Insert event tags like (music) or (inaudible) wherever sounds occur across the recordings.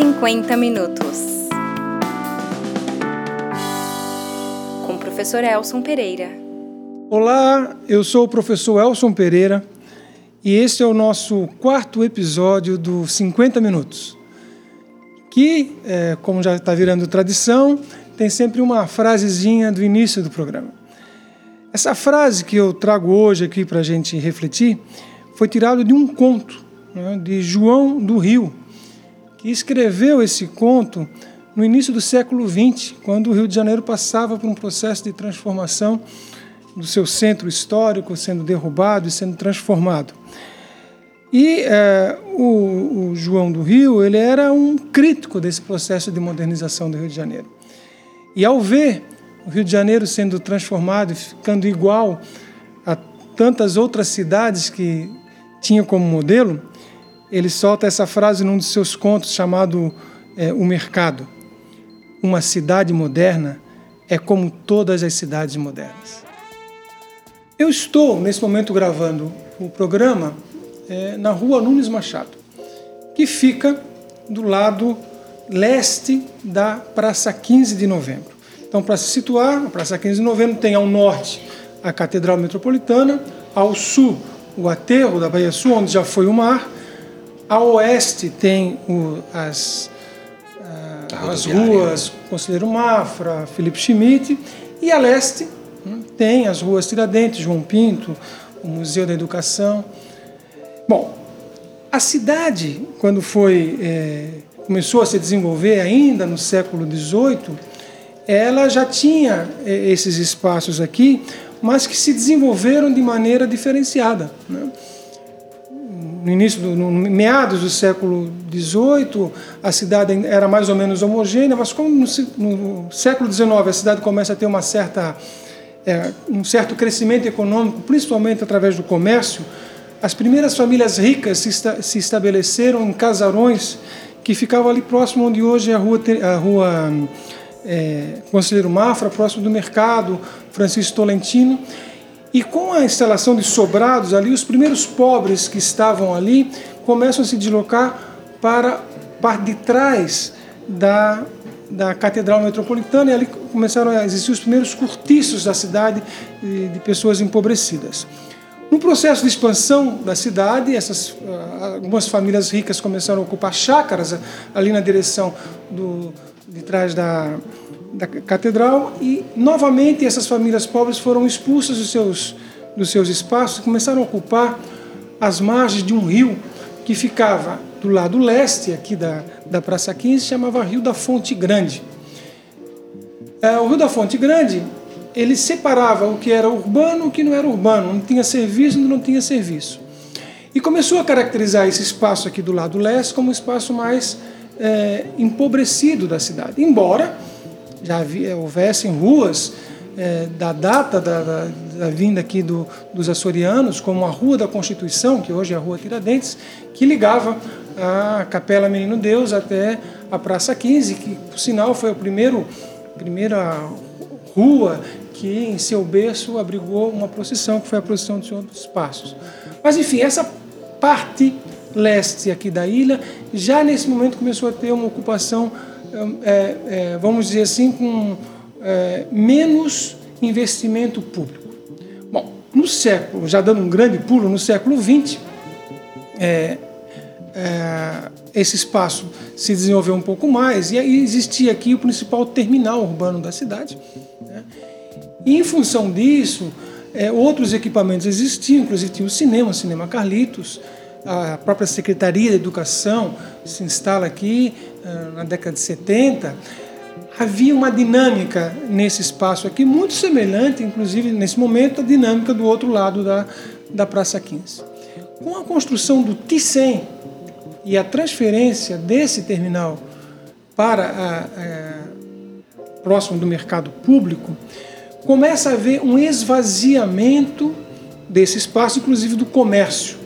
50 minutos. Com o professor Elson Pereira. Olá, eu sou o professor Elson Pereira e este é o nosso quarto episódio do 50 Minutos. Que, é, como já está virando tradição, tem sempre uma frasezinha do início do programa. Essa frase que eu trago hoje aqui para a gente refletir foi tirada de um conto né, de João do Rio, que escreveu esse conto no início do século XX, quando o Rio de Janeiro passava por um processo de transformação do seu centro histórico, sendo derrubado e sendo transformado. E é, o, o, João do Rio ele era um crítico desse processo de modernização do Rio de Janeiro. E ao ver o Rio de Janeiro sendo transformado e ficando igual a tantas outras cidades que tinha como modelo, ele solta essa frase num dos seus contos chamado é, O Mercado. Uma cidade moderna é como todas as cidades modernas. Eu estou, nesse momento, gravando o programa é, na rua Nunes Machado, que fica do lado leste da Praça 15 de Novembro. Então, para se situar, a Praça 15 de Novembro tem ao norte a Catedral Metropolitana, ao sul o aterro da Baía Sul, onde já foi o mar, a oeste tem o, as, uh, as ruas Conselheiro Mafra, Felipe Schmidt, e a leste hum, tem as ruas Tiradentes, João Pinto, o Museu da Educação. Bom, a cidade, quando foi é, começou a se desenvolver ainda no século XVIII, ela já tinha é, esses espaços aqui, mas que se desenvolveram de maneira diferenciada. Né? No início, do, no meados do século XVIII, a cidade era mais ou menos homogênea, mas como no, no século XIX a cidade começa a ter uma certa, é, um certo crescimento econômico, principalmente através do comércio, as primeiras famílias ricas se, esta, se estabeleceram em casarões que ficavam ali próximo onde hoje é a rua, a rua é, Conselheiro Mafra, próximo do mercado Francisco Tolentino, e com a instalação de sobrados ali, os primeiros pobres que estavam ali começam a se deslocar para parte de trás da, da Catedral Metropolitana e ali começaram a existir os primeiros cortiços da cidade de, de pessoas empobrecidas. No processo de expansão da cidade, essas, ah, algumas famílias ricas começaram a ocupar chácaras ali na direção do, de trás da, da catedral e novamente essas famílias pobres foram expulsas dos seus, dos seus espaços e começaram a ocupar as margens de um rio que ficava do lado leste aqui da, da Praça 15, chamava Rio da Fonte Grande. É, o Rio da Fonte Grande ele separava o que era urbano e o que não era urbano, não tinha serviço e não tinha serviço. E começou a caracterizar esse espaço aqui do lado leste como um espaço mais é, empobrecido da cidade, embora já havia, houvessem ruas é, da data da, da, da, vinda aqui do, dos açorianos, como a Rua da Constituição, que hoje é a Rua Tiradentes, que ligava a Capela Menino Deus até a Praça 15, que, por sinal, foi a primeiro, primeira rua que, em seu berço, abrigou uma procissão, que foi a procissão do Senhor dos Passos. Mas, enfim, essa parte leste aqui da ilha já nesse momento começou a ter uma ocupação é, é, vamos dizer assim, com é, menos investimento público. Bom, no século, já dando um grande pulo, no século XX, é, é, esse espaço se desenvolveu um pouco mais e aí existia aqui o principal terminal urbano da cidade. Né? E em função disso, é, outros equipamentos existiam, inclusive tinha o cinema, o Cinema Carlitos, a própria Secretaria de Educação se instala aqui uh, na década de 70, havia uma dinâmica nesse espaço aqui muito semelhante, inclusive nesse momento, à dinâmica do outro lado da, da Praça 15. Com a construção do T100 e a transferência desse terminal para a, a, próximo do mercado público, começa a haver um esvaziamento desse espaço, inclusive do comércio.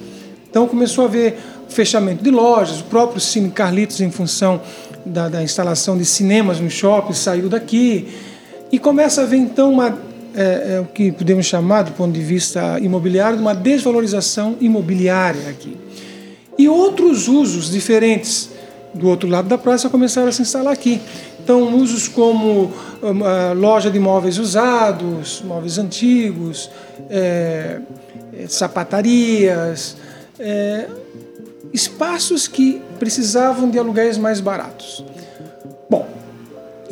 Então começou a haver fechamento de lojas, o próprio Cine Carlitos, em função da, da instalação de cinemas no shopping, saiu daqui. E começa a haver então uma, é, é, o que podemos chamar, do ponto de vista imobiliário, de uma desvalorização imobiliária aqui. E outros usos diferentes do outro lado da praça começaram a se instalar aqui. Então, usos como uh, loja de móveis usados, móveis antigos, é, sapatarias, é, espaços que precisavam de aluguéis mais baratos. Bom,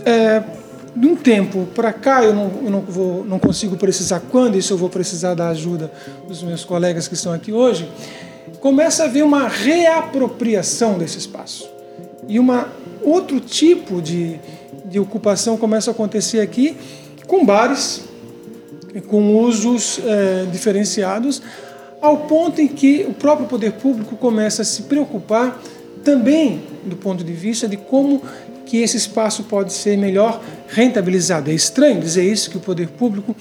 é, de um tempo para cá, eu, não, eu não, vou, não consigo precisar quando, isso eu vou precisar da ajuda dos meus colegas que estão aqui hoje, começa a haver uma reapropriação desse espaço. E uma outro tipo de, de ocupação começa a acontecer aqui com bares, com usos é, diferenciados, ao ponto em que o próprio poder público começa a se preocupar também do ponto de vista de como que esse espaço pode ser melhor rentabilizado. É estranho dizer isso, que o poder público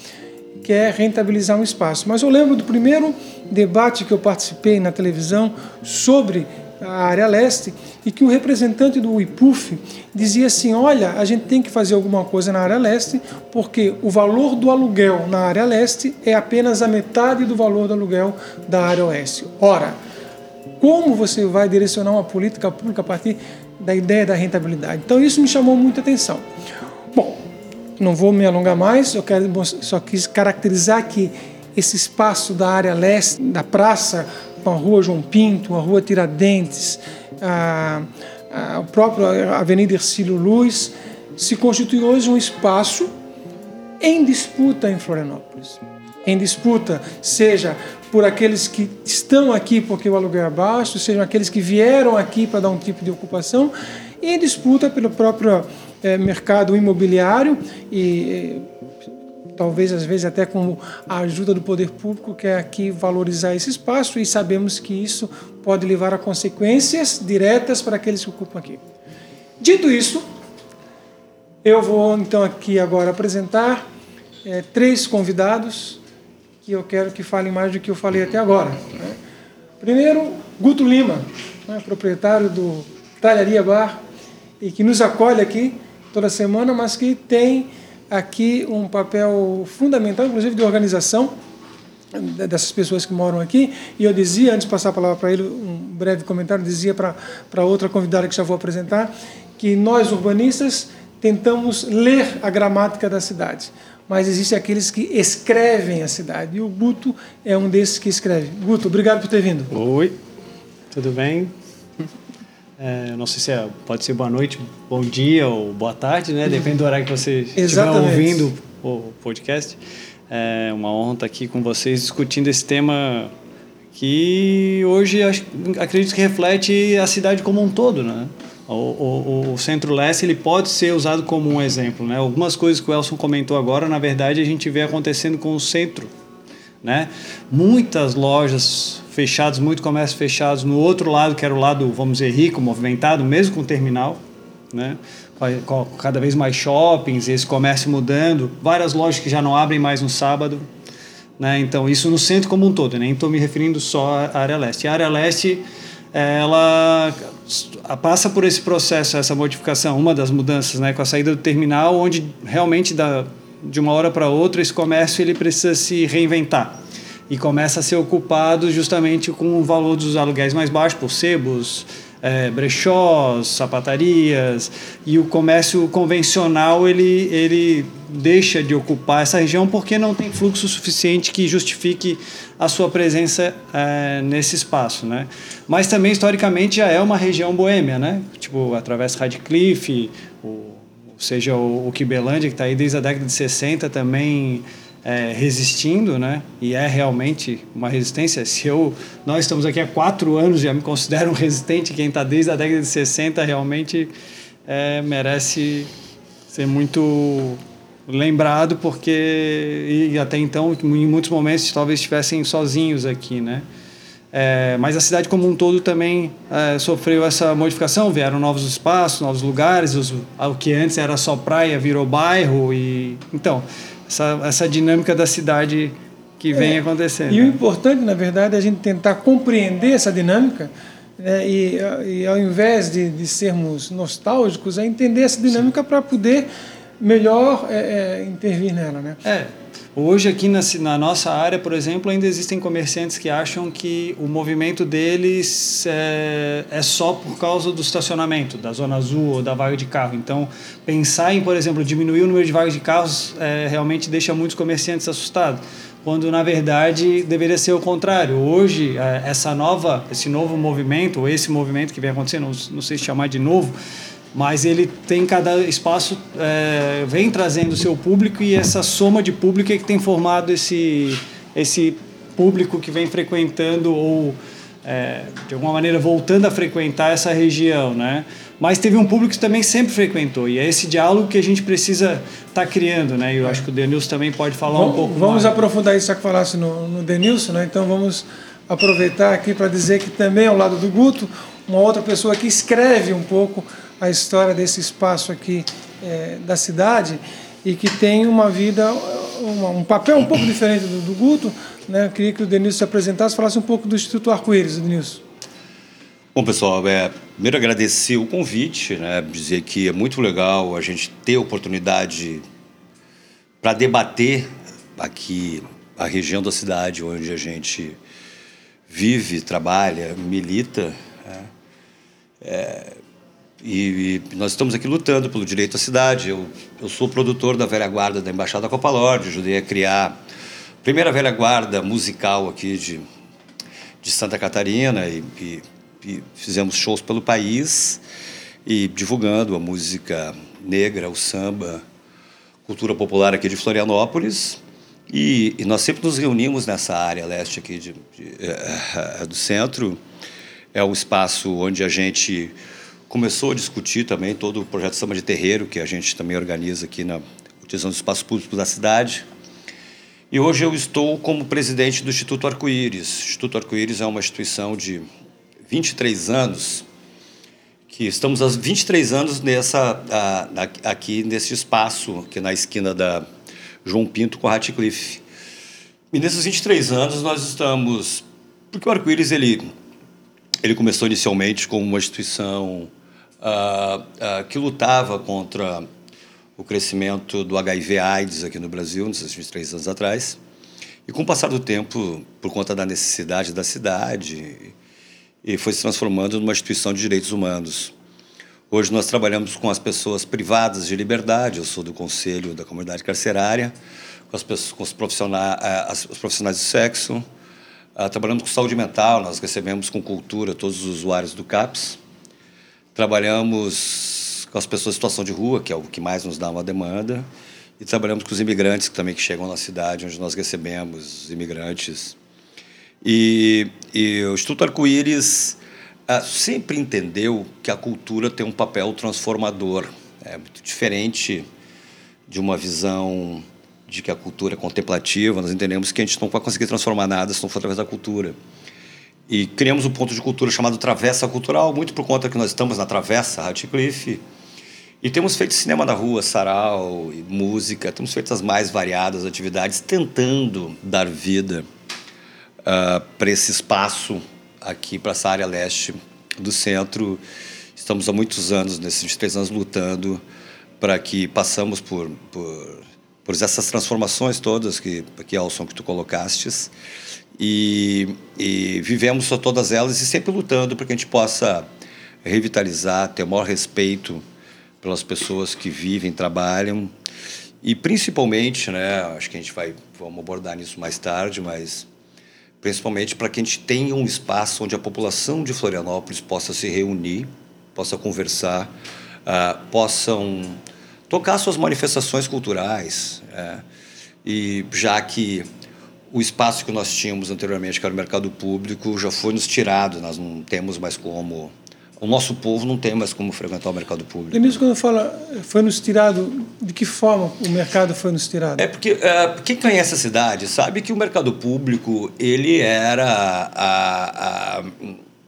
quer rentabilizar um espaço. Mas eu lembro do primeiro debate que eu participei na televisão sobre a área leste e que o representante do IPUF dizia assim: olha, a gente tem que fazer alguma coisa na área leste porque o valor do aluguel na área leste é apenas a metade do valor do aluguel da área oeste. Ora, como você vai direcionar uma política pública a partir da ideia da rentabilidade? Então isso me chamou muita atenção. Bom, não vou me alongar mais, eu quero só quis caracterizar que esse espaço da área leste, da praça, a rua João Pinto, a rua Tiradentes, a, a, própria Avenida Ercílio Luz, se constitui hoje um espaço em disputa em Florianópolis. Em disputa, seja por aqueles que estão aqui porque o aluguel é baixo, sejam aqueles que vieram aqui para dar um tipo de ocupação, e em disputa pelo próprio é, mercado imobiliário e talvez às vezes até com a ajuda do poder público que é aqui valorizar esse espaço e sabemos que isso pode levar a consequências diretas para aqueles que ocupam aqui. Dito isso, eu vou então aqui agora apresentar é, três convidados que eu quero que falem mais do que eu falei até agora. Né? Primeiro, Guto Lima, né, proprietário do Talharia Bar e que nos acolhe aqui toda semana, mas que tem aqui um papel fundamental, inclusive de organização dessas pessoas que moram aqui. E eu dizia, antes de passar a palavra para ele, um breve comentário, dizia para outra convidada que já vou apresentar, que nós urbanistas tentamos ler a gramática da cidade, mas existem aqueles que escrevem a cidade. E o Guto é um desses que escreve. Guto, obrigado por ter vindo. Oi, tudo bem? É, não sei se é, pode ser boa noite, bom dia ou boa tarde, né? Depende do horário que você (laughs) estiver ouvindo o podcast. É uma honra estar aqui com vocês discutindo esse tema que hoje acredito que reflete a cidade como um todo, né? O, o, o Centro-Leste ele pode ser usado como um exemplo, né? Algumas coisas que o Elson comentou agora, na verdade, a gente vê acontecendo com o centro, né? Muitas lojas fechados, muito comércio fechados. No outro lado, que era o lado, vamos dizer, rico, movimentado, mesmo com o terminal, né? cada vez mais shoppings, esse comércio mudando, várias lojas que já não abrem mais no sábado. Né? Então, isso no centro como um todo, nem né? estou me referindo só à área leste. A área leste, ela passa por esse processo, essa modificação, uma das mudanças, né? com a saída do terminal, onde realmente, da, de uma hora para outra, esse comércio ele precisa se reinventar e começa a ser ocupado justamente com o valor dos aluguéis mais baixos, por sebos, é, brechós, sapatarias, e o comércio convencional ele, ele deixa de ocupar essa região porque não tem fluxo suficiente que justifique a sua presença é, nesse espaço, né? Mas também historicamente já é uma região boêmia, né? Tipo através Radcliffe, o, seja o, o que está aí desde a década de 60 também é, resistindo, né? E é realmente uma resistência. Se eu, nós estamos aqui há quatro anos, já me considero um resistente. Quem está desde a década de 60 realmente é, merece ser muito lembrado, porque e até então, em muitos momentos, talvez estivessem sozinhos aqui, né? É, mas a cidade como um todo também é, sofreu essa modificação, vieram novos espaços, novos lugares, os, o que antes era só praia virou bairro e então essa, essa dinâmica da cidade que vem é, acontecendo. E o importante, na verdade, é a gente tentar compreender essa dinâmica né, e, e, ao invés de, de, sermos nostálgicos, é entender essa dinâmica para poder melhor é, é, intervir nela. Né? É, Hoje, aqui na, na, nossa área, por exemplo, ainda existem comerciantes que acham que o movimento deles é, é, só por causa do estacionamento, da zona azul ou da vaga de carro. Então, pensar em, por exemplo, diminuir o número de vagas de carros é, realmente deixa muitos comerciantes assustados. Quando na verdade deveria ser o contrário. Hoje, é, essa nova, esse novo movimento, ou esse movimento que vem acontecendo, não, não sei se chamar de novo, mas ele tem cada espaço é, vem trazendo o seu público e essa soma de público é que tem formado esse esse público que vem frequentando ou é, de alguma maneira voltando a frequentar essa região, né? Mas teve um público que também sempre frequentou e é esse diálogo que a gente precisa estar tá criando, né? E eu acho que o Denilson também pode falar vamos, um pouco Vamos mais. aprofundar isso que falasse no, no Denilson, né? Então vamos aproveitar aqui para dizer que também ao lado do Guto, uma outra pessoa que escreve um pouco a história desse espaço aqui é, da cidade e que tem uma vida, uma, um papel um pouco diferente do, do Guto. Né? Eu queria que o Denilson se apresentasse, falasse um pouco do Instituto Arco-Íris, Denilson. Bom, pessoal, é, primeiro agradecer o convite, né, dizer que é muito legal a gente ter oportunidade para debater aqui a região da cidade onde a gente vive, trabalha, milita. Né? É, e, e, nós estamos aqui lutando pelo direito à cidade. Eu, eu sou produtor da velha guarda da Embaixada Copa Lorde, ajudei a criar a primeira velha guarda musical aqui de, de Santa Catarina e, e, e fizemos shows pelo país e divulgando a música negra, o samba, cultura popular aqui de Florianópolis. E, e, nós sempre nos reunimos nessa área leste aqui de, de, uh, do centro. É o espaço onde a gente começou a discutir também todo o projeto Samba de Terreiro, que a gente também organiza aqui na utilização dos espaços públicos da cidade. E hoje eu estou como presidente do Instituto Arco-Íris. O Instituto Arco-Íris é uma instituição de 23 anos, que estamos há 23 anos nessa, aqui nesse espaço, que na esquina da João Pinto com Ratcliffe. E nesses 23 anos nós estamos... Porque o Arco-Íris, ele, ele começou inicialmente como uma instituição uh, uh, que lutava contra o crescimento do HIV/AIDS aqui no Brasil, nesses 23 anos atrás. E com o passar do tempo, por conta da necessidade da cidade, e foi se transformando numa instituição de direitos humanos. Hoje nós trabalhamos com as pessoas privadas de liberdade, eu sou do Conselho da Comunidade Carcerária, com, as pessoas, com os, profissionais, as, os profissionais de sexo, trabalhamos com saúde mental, nós recebemos com cultura todos os usuários do CAPS, Trabalhamos com as pessoas em situação de rua, que é o que mais nos dá uma demanda, e trabalhamos com os imigrantes também que chegam na cidade, onde nós recebemos os imigrantes. E, e o Instituto Arco-Íris ah, sempre entendeu que a cultura tem um papel transformador. É muito diferente de uma visão de que a cultura é contemplativa, nós entendemos que a gente não vai conseguir transformar nada se não for através da cultura. E criamos um ponto de cultura chamado Travessa Cultural, muito por conta que nós estamos na Travessa Ratcliffe. E temos feito cinema na rua, sarau, música, temos feito as mais variadas atividades, tentando dar vida uh, ah, para esse espaço aqui, para essa área leste do centro. Estamos há muitos anos, nesses 23 anos, lutando para que passamos por, por, por essas transformações todas que, que Alson, que tu colocastes. E, e vivemos todas elas e sempre lutando para que a gente possa revitalizar, ter o maior respeito pelas pessoas que vivem, trabalham. E principalmente, né, acho que a gente vai vamos abordar nisso mais tarde, mas principalmente para que a gente tenha um espaço onde a população de Florianópolis possa se reunir, possa conversar, uh, possam tocar suas manifestações culturais, uh, e já que o espaço que nós tínhamos anteriormente, que era o mercado público, já foi nos tirado. Nós não temos mais como. O nosso povo não tem mais como frequentar o mercado público. Denise, quando fala foi nos tirado, de que forma o mercado foi nos tirado? É porque é, quem conhece a cidade sabe que o mercado público ele era a, a,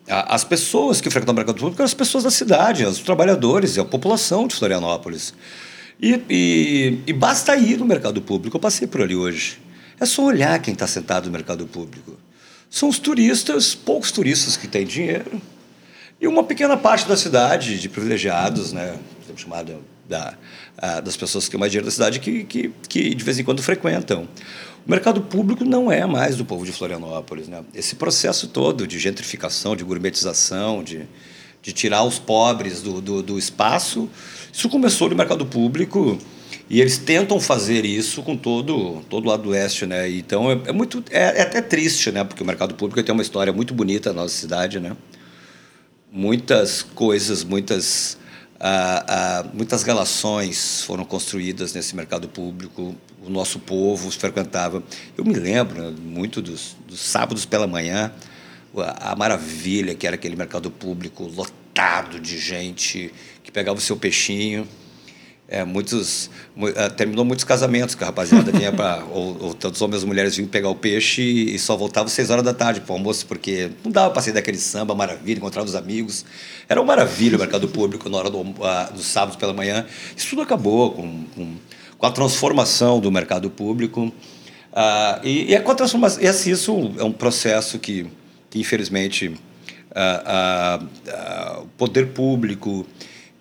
a, as pessoas que frequentam o mercado público eram as pessoas da cidade, os trabalhadores, a população de Florianópolis. E, e, e basta ir no mercado público. Eu passei por ali hoje. É só olhar quem está sentado no mercado público. São os turistas, poucos turistas que têm dinheiro, e uma pequena parte da cidade de privilegiados, né, chamada da, das pessoas que têm mais dinheiro da cidade que, que, que de vez em quando frequentam. O mercado público não é mais do povo de Florianópolis. Né? Esse processo todo de gentrificação, de gourmetização, de, de tirar os pobres do, do, do espaço, isso começou no mercado público e eles tentam fazer isso com todo todo o lado do oeste, né? Então é, é muito é, é, até triste, né? Porque o mercado público tem uma história muito bonita na nossa cidade, né? Muitas coisas, muitas ah, ah, muitas relações foram construídas nesse mercado público. O nosso povo frequentava. Eu me lembro né, muito dos, dos sábados pela manhã, a, a maravilha que era aquele mercado público lotado de gente que pegava o seu peixinho é, muitos, uh, terminou muitos casamentos que a rapaziada vinha para. (laughs) ou, ou tantos homens e mulheres vinham pegar o peixe e, só voltavam seis horas da tarde para o almoço, porque não dava para sair daquele samba maravilha, encontrar os amigos. Era uma maravilha o mercado público na hora do, uh, dos sábados pela manhã. Isso tudo acabou com, com, com a transformação do mercado público. Uh, e, e, é com a transformação, e assim, isso é um processo que, que infelizmente, o poder público.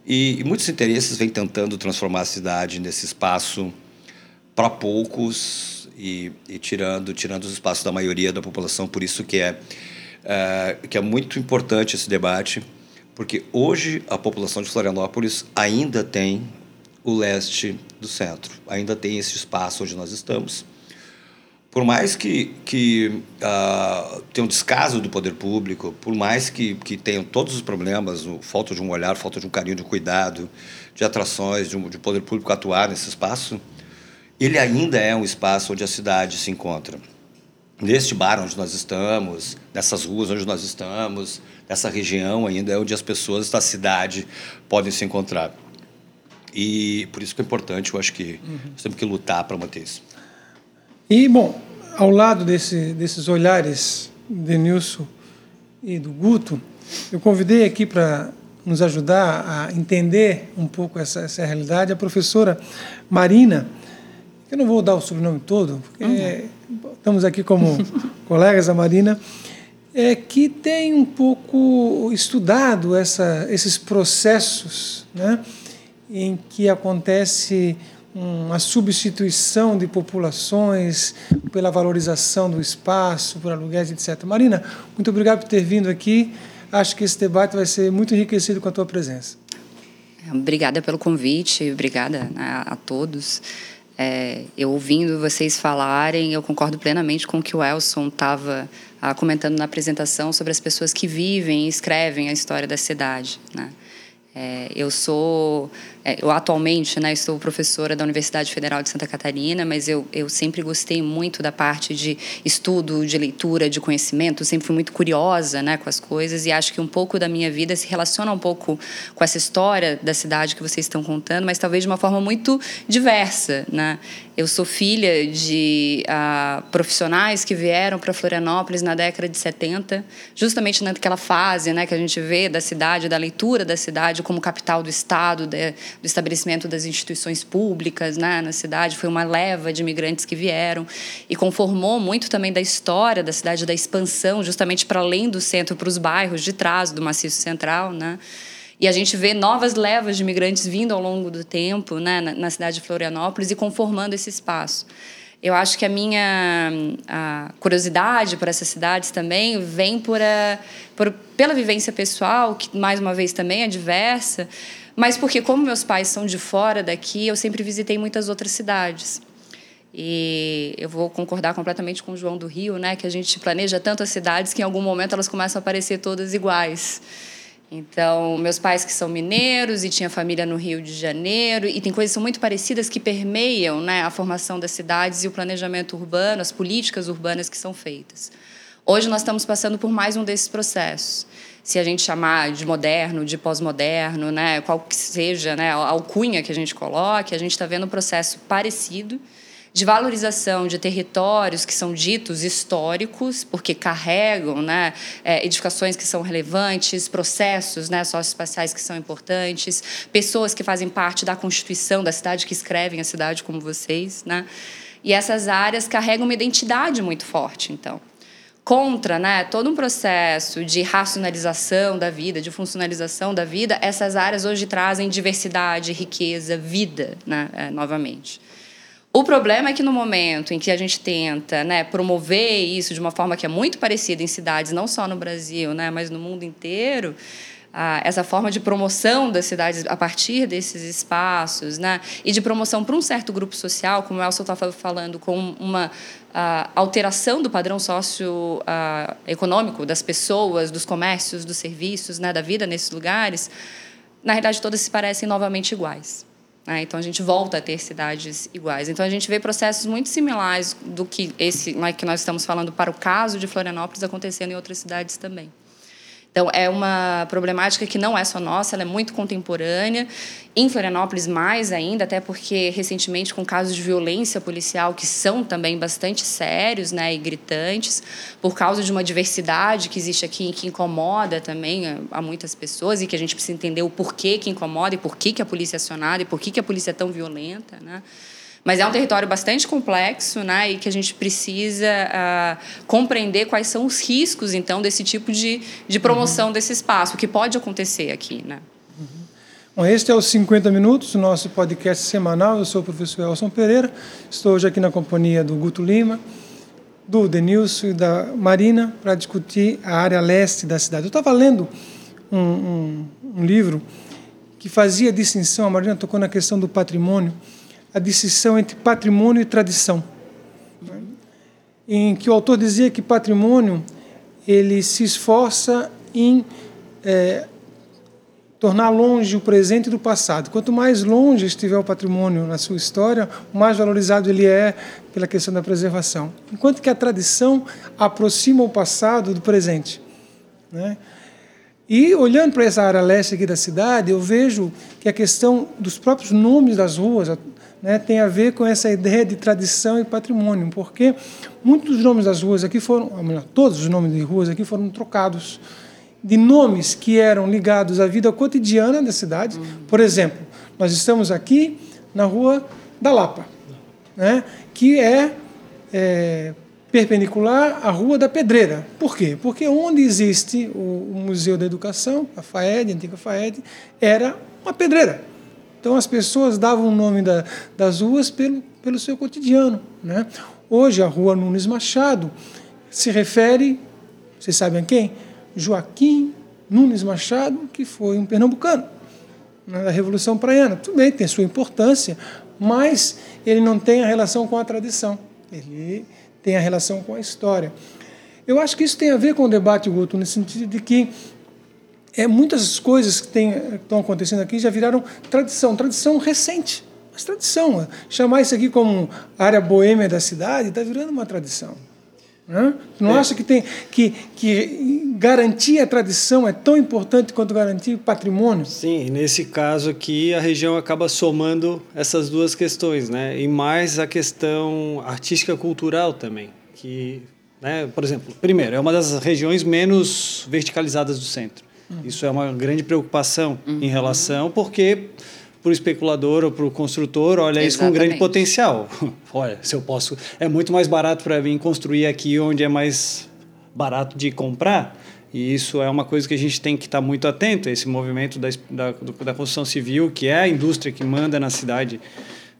E, e muitos interesses vêm tentando transformar a cidade nesse espaço para poucos e, e, tirando tirando os espaços da maioria da população. Por isso que é, é, que é muito importante esse debate, porque hoje a população de Florianópolis ainda tem o leste do centro, ainda tem esse espaço onde nós estamos por mais que, que uh, tenha um descaso do poder público, por mais que, que tenham todos os problemas, o, falta de um olhar, falta de um carinho, de um cuidado, de atrações, de, um, de poder público atuar nesse espaço, ele ainda é um espaço onde a cidade se encontra. Neste bar onde nós estamos, nessas ruas onde nós estamos, nessa região ainda é onde as pessoas da cidade podem se encontrar. E por isso que é importante, eu acho que uhum. nós temos que lutar para manter isso. E, bom, ao lado desse, desses olhares de Nilson e do Guto, eu convidei aqui para nos ajudar a entender um pouco essa, essa realidade a professora Marina. Eu não vou dar o sobrenome todo, porque uhum. estamos aqui como (laughs) colegas, a Marina, é, que tem um pouco estudado essa, esses processos né, em que acontece uma substituição de populações pela valorização do espaço, por aluguéis, etc. Marina, muito obrigado por ter vindo aqui. Acho que esse debate vai ser muito enriquecido com a tua presença. Obrigada pelo convite, obrigada a, a todos. É, eu ouvindo vocês falarem, eu concordo plenamente com o que o Elson estava ah, comentando na apresentação sobre as pessoas que vivem e escrevem a história da cidade. Né? É, eu sou é, eu atualmente né, estou professora da Universidade Federal de Santa Catarina, mas eu, eu sempre gostei muito da parte de estudo, de leitura, de conhecimento, sempre fui muito curiosa né, com as coisas e acho que um pouco da minha vida se relaciona um pouco com essa história da cidade que vocês estão contando, mas talvez de uma forma muito diversa. Né? Eu sou filha de uh, profissionais que vieram para Florianópolis na década de 70, justamente naquela fase né, que a gente vê da cidade, da leitura da cidade como capital do Estado, de, do estabelecimento das instituições públicas né, na cidade. Foi uma leva de imigrantes que vieram e conformou muito também da história da cidade, da expansão, justamente para além do centro, para os bairros de trás do Maciço Central. Né? E a gente vê novas levas de imigrantes vindo ao longo do tempo né, na, na cidade de Florianópolis e conformando esse espaço. Eu acho que a minha a curiosidade por essas cidades também vem por, a, por pela vivência pessoal, que mais uma vez também é diversa, mas porque, como meus pais são de fora daqui, eu sempre visitei muitas outras cidades. E eu vou concordar completamente com o João do Rio, né, que a gente planeja tantas cidades que em algum momento elas começam a parecer todas iguais. Então, meus pais que são mineiros e tinha família no Rio de Janeiro, e tem coisas que são muito parecidas que permeiam né, a formação das cidades e o planejamento urbano, as políticas urbanas que são feitas. Hoje nós estamos passando por mais um desses processos se a gente chamar de moderno, de pós-moderno, né, qual que seja né, a alcunha que a gente coloque, a gente está vendo um processo parecido de valorização de territórios que são ditos históricos, porque carregam né, é, edificações que são relevantes, processos né, socioespaciais que são importantes, pessoas que fazem parte da constituição da cidade, que escrevem a cidade como vocês. Né? E essas áreas carregam uma identidade muito forte, então. contra né, todo um processo de racionalização da vida, de funcionalização da vida, essas áreas hoje trazem diversidade, riqueza, vida, né, é, novamente. O problema é que no momento em que a gente tenta né, promover isso de uma forma que é muito parecida em cidades, não só no Brasil, né, mas no mundo inteiro, essa forma de promoção das cidades a partir desses espaços, né? e de promoção para um certo grupo social, como o Elson estava falando, com uma alteração do padrão socioeconômico das pessoas, dos comércios, dos serviços, né? da vida nesses lugares, na realidade todas se parecem novamente iguais. Né? Então a gente volta a ter cidades iguais. Então a gente vê processos muito similares do que esse né, que nós estamos falando para o caso de Florianópolis acontecendo em outras cidades também. Então, é uma problemática que não é só nossa, ela é muito contemporânea. Em Florianópolis, mais ainda, até porque, recentemente, com casos de violência policial que são também bastante sérios né, e gritantes, por causa de uma diversidade que existe aqui e que incomoda também a, a muitas pessoas e que a gente precisa entender o porquê que incomoda e por que, que a polícia é acionada e por que, que a polícia é tão violenta. Né? Mas é um território bastante complexo, né, e que a gente precisa uh, compreender quais são os riscos, então, desse tipo de, de promoção uhum. desse espaço, o que pode acontecer aqui, né? Uhum. Bom, este é os 50 Minutos, nosso podcast semanal. Eu sou o professor Elson Pereira, estou hoje aqui na companhia do Guto Lima, do Denilson e da Marina para discutir a área leste da cidade. Eu estava lendo um, um, um livro que fazia distinção, a Marina tocou na questão do patrimônio, a distinção entre patrimônio e tradição, em que o autor dizia que patrimônio ele se esforça em é, tornar longe o presente do passado. Quanto mais longe estiver o patrimônio na sua história, mais valorizado ele é pela questão da preservação. Enquanto que a tradição aproxima o passado do presente. Né? E olhando para essa área leste aqui da cidade, eu vejo que a questão dos próprios nomes das ruas, né, tem a ver com essa ideia de tradição e patrimônio, porque muitos dos nomes das ruas aqui foram, ou melhor, todos os nomes de ruas aqui foram trocados de nomes que eram ligados à vida cotidiana da cidade. Uhum. Por exemplo, nós estamos aqui na rua da Lapa, né, que é, é perpendicular à Rua da Pedreira. Por quê? Porque onde existe o, o Museu da Educação, a FAED, a antiga FAED, era uma pedreira. Então as pessoas davam o nome da, das ruas pelo, pelo seu cotidiano. Né? Hoje a rua Nunes Machado se refere, vocês sabem a quem? Joaquim Nunes Machado, que foi um pernambucano né, da Revolução Praiana. Tudo bem, tem sua importância, mas ele não tem a relação com a tradição, ele tem a relação com a história. Eu acho que isso tem a ver com o debate, Guto, no sentido de que é, muitas coisas que tem, estão acontecendo aqui já viraram tradição, tradição recente, mas tradição. Chamar isso aqui como área boêmia da cidade está virando uma tradição. Né? Não é. acha que, tem, que, que garantir a tradição é tão importante quanto garantir patrimônio? Sim, nesse caso aqui a região acaba somando essas duas questões, né? e mais a questão artística cultural também, que né? Por exemplo, primeiro, é uma das regiões menos verticalizadas do centro. Uhum. Isso é uma grande preocupação uhum. em relação, porque para o especulador ou para o construtor, olha Exatamente. isso com grande potencial. (laughs) olha, se eu posso. É muito mais barato para mim construir aqui onde é mais barato de comprar. E isso é uma coisa que a gente tem que estar muito atento, esse movimento da, da, da construção civil, que é a indústria que manda na cidade.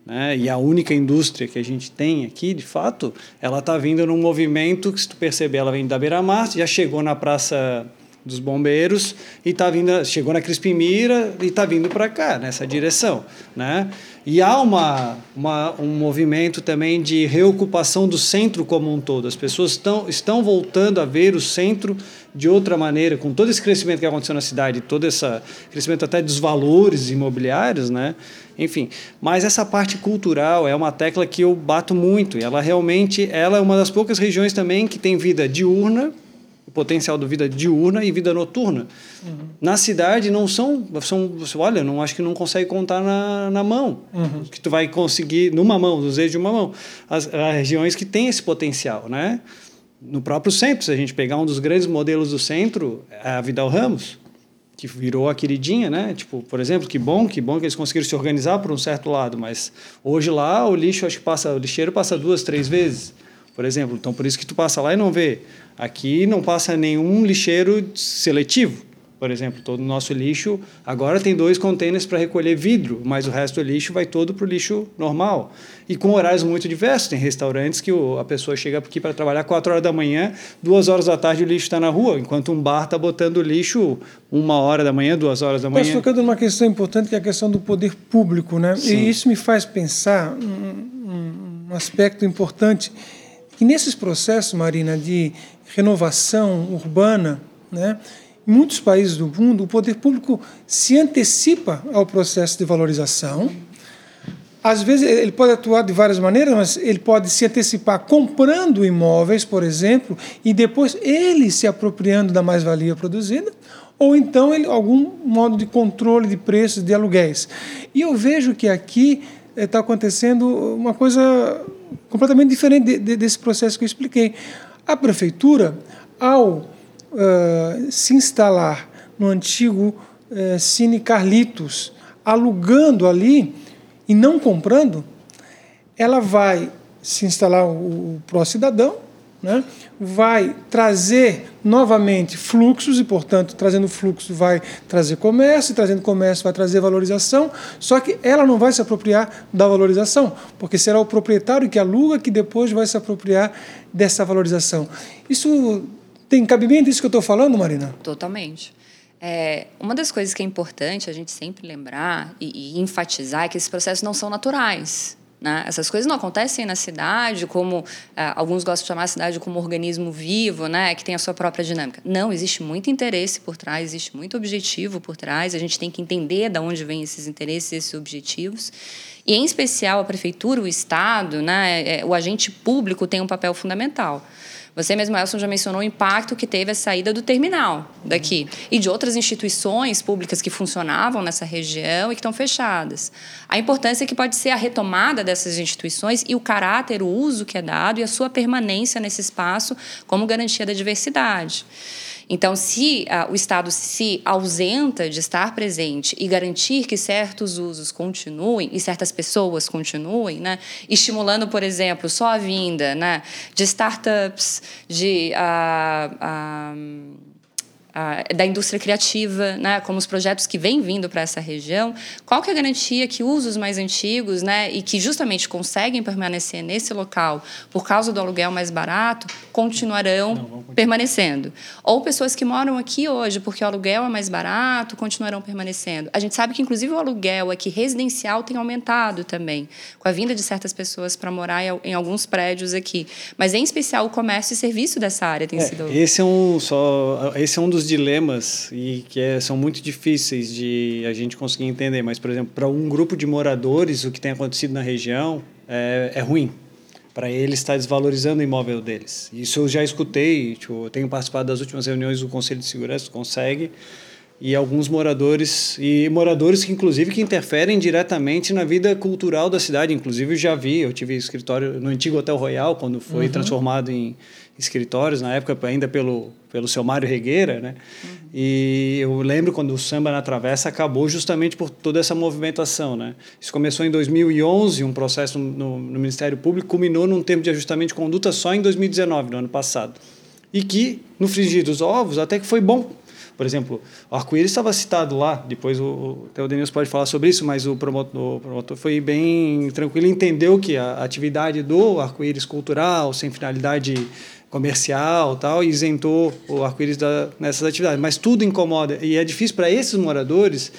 Né? E a única indústria que a gente tem aqui, de fato, ela está vindo num movimento que, se tu perceber, ela vem da beira-mar, já chegou na Praça dos bombeiros e tá vindo, chegou na Crispim Mira e está vindo para cá, nessa direção. Né? E há uma, uma, um movimento também de reocupação do centro como um todo. As pessoas estão, estão voltando a ver o centro de outra maneira, com todo esse crescimento que aconteceu na cidade, todo esse crescimento até dos valores imobiliários, né? enfim. Mas essa parte cultural é uma tecla que eu bato muito. E ela realmente ela é uma das poucas regiões também que tem vida diurna, potencial do vida diurna e vida noturna. Uhum. Na cidade não são, são olha, não acho que não consegue contar na, na mão, uhum. que tu vai conseguir numa mão, dos dedos de uma mão, as, as regiões que têm esse potencial, né? No próprio centro, se a gente pegar um dos grandes modelos do centro, é a Vidal Ramos, que virou a queridinha, né? Tipo, por exemplo, que bom, que bom que eles conseguiram se organizar por um certo lado, mas hoje lá o lixo acho que passa, o lixeiro passa duas, três vezes por exemplo. Então, por isso que tu passa lá e não vê. Aqui não passa nenhum lixeiro seletivo. Por exemplo, todo o nosso lixo agora tem dois containers para recolher vidro, mas o resto do lixo vai todo para o lixo normal. E com horários muito diversos. Tem restaurantes que a pessoa chega aqui para trabalhar 4 horas da manhã, 2 horas da tarde o lixo está na rua, enquanto um bar está botando lixo uma hora da manhã, duas horas da manhã. Estou tocando numa questão importante que é a questão do poder público. Né? E isso me faz pensar um, um aspecto importante que nesses processos, Marina, de renovação urbana, né, em muitos países do mundo, o poder público se antecipa ao processo de valorização. Às vezes, ele pode atuar de várias maneiras, mas ele pode se antecipar comprando imóveis, por exemplo, e depois ele se apropriando da mais-valia produzida, ou então ele, algum modo de controle de preços de aluguéis. E eu vejo que aqui está eh, acontecendo uma coisa completamente diferente de, de, desse processo que eu expliquei. A prefeitura, ao uh, se instalar no antigo uh, Cine Carlitos, alugando ali e não comprando, ela vai se instalar o, pró-cidadão, né? vai trazer novamente fluxos e, portanto, trazendo fluxo vai trazer comércio, e trazendo comércio vai trazer valorização, só que ela não vai se apropriar da valorização, porque será o proprietário que aluga que depois vai se apropriar dessa valorização. Isso tem cabimento isso que eu estou falando, Marina? Totalmente. É, uma das coisas que é importante a gente sempre lembrar e, e enfatizar é que esses processos não são naturais. Né? Essas coisas não acontecem na cidade, como é, alguns gostam de chamar a cidade como um organismo vivo, né? que tem a sua própria dinâmica. Não, existe muito interesse por trás, existe muito objetivo por trás. A gente tem que entender de onde vêm esses interesses, esses objetivos. E, em especial, a prefeitura, o Estado, né? É, o agente público tem um papel fundamental. Você mesmo, Elson, já mencionou o impacto que teve a saída do terminal daqui e de outras instituições públicas que funcionavam nessa região e que estão fechadas. A importância que pode ser a retomada dessas instituições e o caráter, o uso que é dado e a sua permanência nesse espaço como garantia da diversidade. Então, se uh, o Estado se ausenta de estar presente e garantir que certos usos continuem e certas pessoas continuem, né, estimulando, por exemplo, só a vinda né, de startups, de. Uh, uh, da indústria criativa, né, como os projetos que vêm vindo para essa região, qual que é a garantia que usos mais antigos, né, e que justamente conseguem permanecer nesse local por causa do aluguel mais barato, continuarão Não, permanecendo? Ou pessoas que moram aqui hoje porque o aluguel é mais barato, continuarão permanecendo? A gente sabe que inclusive o aluguel aqui residencial tem aumentado também, com a vinda de certas pessoas para morar em alguns prédios aqui, mas em especial o comércio e serviço dessa área tem é, sido Esse é um só esse é um dos dos dilemas e que é, são muito difíceis de a gente conseguir entender. Mas, por exemplo, para um grupo de moradores, o que tem acontecido na região é, é ruim. Para eles está desvalorizando o imóvel deles. Isso eu já escutei. Tipo, eu tenho participado das últimas reuniões do Conselho de Segurança, consegue e alguns moradores e moradores que inclusive que interferem diretamente na vida cultural da cidade inclusive eu já vi eu tive escritório no antigo Hotel Royal quando foi uhum. transformado em escritórios na época ainda pelo pelo seu Mário Regueira né? Uhum. e eu lembro quando o samba na travessa acabou justamente por toda essa movimentação né? Isso começou em 2011 um processo no, no Ministério Público culminou num tempo de ajustamento de conduta só em 2019 no ano passado. E que no frigir dos ovos até que foi bom. Por exemplo, o arco-íris estava citado lá, depois o, o Denilson pode falar sobre isso, mas o promotor, o promotor foi bem tranquilo, entendeu que a atividade do arco-íris cultural, sem finalidade comercial tal, isentou o arco-íris nessas atividades. Mas tudo incomoda, e é difícil para esses moradores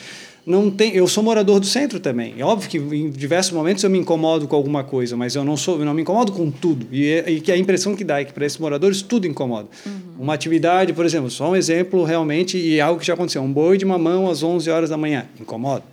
não tem, eu sou morador do centro também. É óbvio que em diversos momentos eu me incomodo com alguma coisa, mas eu não sou, eu não me incomodo com tudo. E, é, e que a impressão que dá é que para esses moradores tudo incomoda. Uhum. Uma atividade, por exemplo, só um exemplo realmente e algo que já aconteceu, um boi de mamão às 11 horas da manhã, incomoda.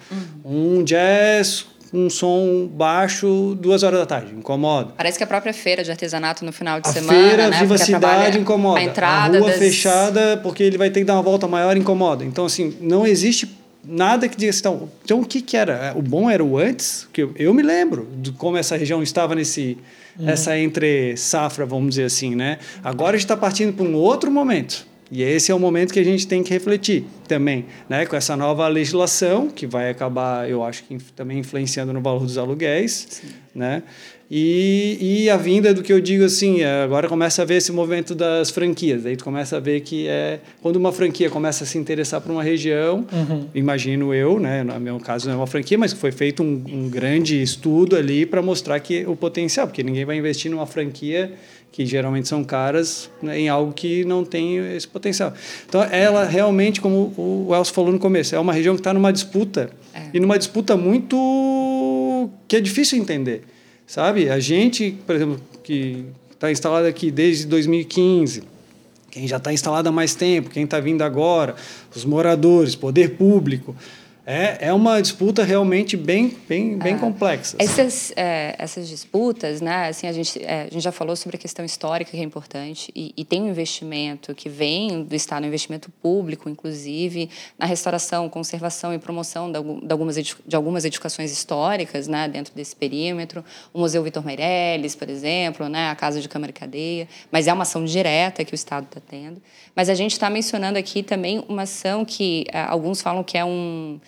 Uhum. Um jazz um som baixo duas horas da tarde, incomoda. Parece que a própria feira de artesanato no final de a semana, feira, né? Viva Cidade incomoda. A entrada a rua das... fechada porque ele vai ter que dar uma volta maior incomoda. Então assim, não existe nada que diga assim, então, então o que, que era? O bom era o antes, que eu, eu me lembro de como essa região estava nesse uhum. essa entre safra, vamos dizer assim, né? Agora a gente está partindo para um outro momento. E esse é o momento que a gente tem que refletir também, né? Com essa nova legislação que vai acabar, eu acho que também influenciando no valor dos aluguéis, Sim. né? E, e a vinda do que eu digo assim, é, agora começa a ver esse movimento das franquias. Aí tu começa a ver que é quando uma franquia começa a se interessar por uma região, uhum. imagino eu, né, no meu caso não é uma franquia, mas foi feito um, um grande estudo ali para mostrar que o potencial, porque ninguém vai investir numa franquia que geralmente são caras né, em algo que não tem esse potencial. Então, ela realmente, como o Elcio falou no começo, é uma região que está numa disputa é. e numa disputa muito que é difícil entender. Sabe? A gente, por exemplo, que está instalado aqui desde 2015, quem já está instalado há mais tempo, quem está vindo agora, os moradores, poder público, é, é uma disputa realmente bem, bem, bem é. complexa. Essas, é, essas disputas, né, assim, a, gente, é, a gente já falou sobre a questão histórica, que é importante, e, e tem um investimento que vem do Estado, um investimento público, inclusive, na restauração, conservação e promoção de, algumas, de algumas edificações históricas né, dentro desse perímetro. O Museu Vitor Meirelles, por exemplo, né, a Casa de Câmara e Cadeia, mas é uma ação direta que o Estado está tendo. Mas a gente está mencionando aqui também uma ação que é, alguns falam que é um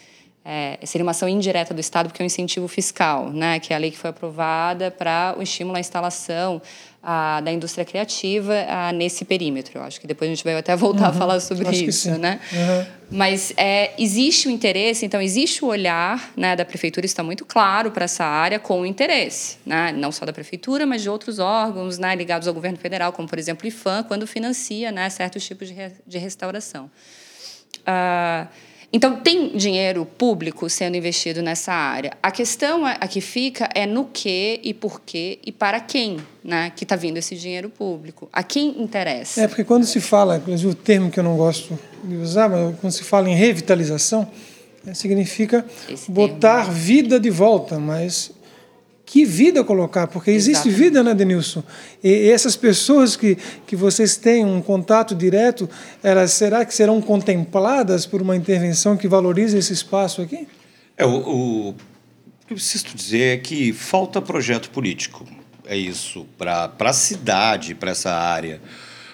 é, seria uma ação indireta do Estado, porque é um incentivo fiscal, né, que é a lei que foi aprovada para o estímulo à instalação a, da indústria criativa a, nesse perímetro. Eu acho que depois a gente vai até voltar uhum, a falar sobre isso, né? Uhum. Mas é, existe o interesse, então existe o olhar né, da prefeitura, está muito claro para essa área com o interesse, né? não só da prefeitura, mas de outros órgãos né, ligados ao governo federal, como por exemplo o IFAM, quando financia né, certos tipos de, re, de restauração. Uh, então, tem dinheiro público sendo investido nessa área. A questão a que fica é no que e por quê e para quem né, que está vindo esse dinheiro público. A quem interessa. É, porque quando se fala, inclusive o termo que eu não gosto de usar, mas quando se fala em revitalização, é, significa esse botar termo. vida de volta, mas que vida colocar, porque existe Exatamente. vida, né, Denilson? E essas pessoas que, que vocês têm um contato direto, elas será que serão contempladas por uma intervenção que valorize esse espaço aqui? É, o, o, o que eu preciso dizer é que falta projeto político. É isso, para a cidade, para essa área.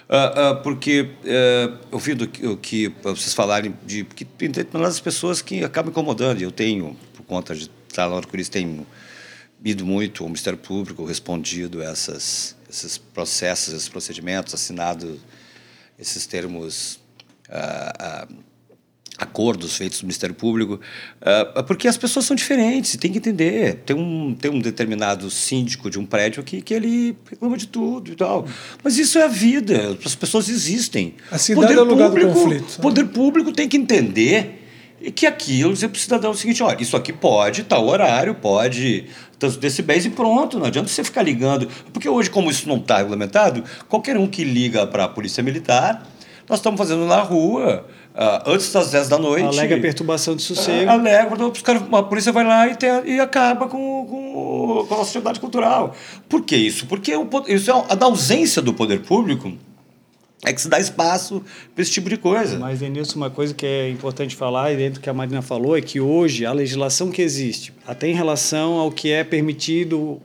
Uh, uh, porque uh, ouvindo o que vocês falarem de que tem determinadas pessoas que acabam incomodando. Eu tenho, por conta de estar lá no Arco-Íris, tenho ido muito ao Ministério Público, respondido essas, esses processos, esses procedimentos, assinado esses termos, uh, uh, acordos feitos do Ministério Público, uh, porque as pessoas são diferentes, tem que entender. Tem um, tem um determinado síndico de um prédio aqui que ele reclama de tudo e tal. Mas isso é a vida, as pessoas existem. A cidade poder é o lugar público, do conflito. O poder público tem que entender e que aquilo, dizer para o cidadão o seguinte, olha, isso aqui pode, tal horário, pode tantos decibéis e pronto, não adianta você ficar ligando. Porque hoje, como isso não está regulamentado, qualquer um que liga para a polícia militar, nós estamos fazendo na rua, uh, antes das 10 da noite. Alega perturbação de sossego. Uh, alega, os cara, a polícia vai lá e, tem, e acaba com, com, com a sociedade cultural. Por que isso? Porque o, isso é a ausência do poder público é que se dá espaço para esse tipo de coisa. Mas, Denilson, uma coisa que é importante falar, e dentro do que a Marina falou, é que hoje a legislação que existe, até em relação ao que é permitido uh,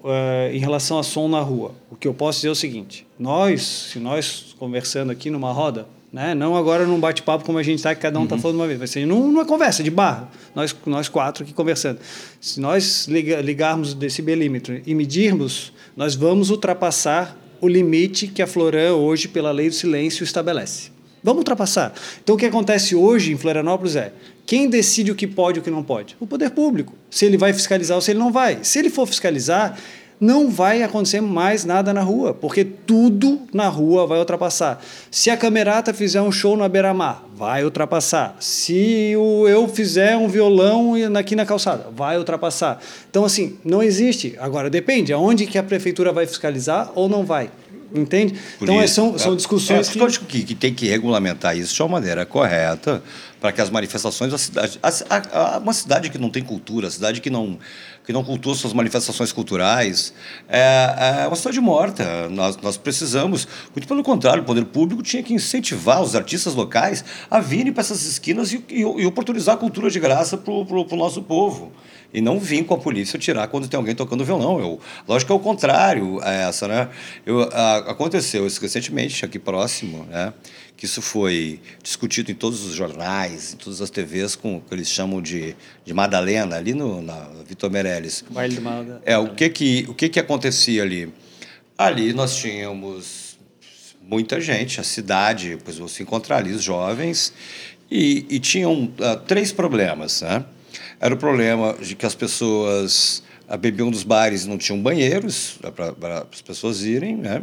em relação a som na rua, o que eu posso dizer é o seguinte: nós, se nós conversando aqui numa roda, né, não agora num bate-papo como a gente está, que cada um está uhum. falando uma vez, vai ser numa conversa de barra, nós, nós quatro aqui conversando. Se nós ligarmos o decibelímetro e medirmos, nós vamos ultrapassar o limite que a Floran hoje, pela lei do silêncio, estabelece. Vamos ultrapassar. Então, o que acontece hoje em Florianópolis é quem decide o que pode e o que não pode? O poder público. Se ele vai fiscalizar ou se ele não vai. Se ele for fiscalizar, não vai acontecer mais nada na rua, porque tudo na rua vai ultrapassar. Se a camerata fizer um show na beira-mar, vai ultrapassar. Se o eu fizer um violão aqui na calçada, vai ultrapassar. Então, assim, não existe. Agora, depende, aonde que a prefeitura vai fiscalizar ou não vai. Entende? Por então, isso, são, são discussões é, que... Eu acho que, que tem que regulamentar isso de uma maneira correta para que as manifestações da cidade... A, a, uma cidade que não tem cultura, a cidade que não que não cultua suas manifestações culturais, é, é uma cidade morta. Nós, nós precisamos, muito pelo contrário, o poder público tinha que incentivar os artistas locais a virem para essas esquinas e, e, e, oportunizar a cultura de graça para o nosso povo. E não vir com a polícia tirar quando tem alguém tocando violão. Eu, lógico que é o contrário a essa, né? Eu, a, aconteceu isso recentemente, aqui próximo, né? Que isso foi discutido em todos os jornais, em todas as TVs, com o que eles chamam de, de Madalena, ali no, na Vitor Meirelles. Baile do Madalena. É, o que que, o que que acontecia ali? Ali nós tínhamos muita gente, a cidade, depois você encontrar ali os jovens, e, e tinham uh, três problemas, né? Era o problema de que as pessoas uh, bebiam nos bares e não tinham banheiros para as pessoas irem, né?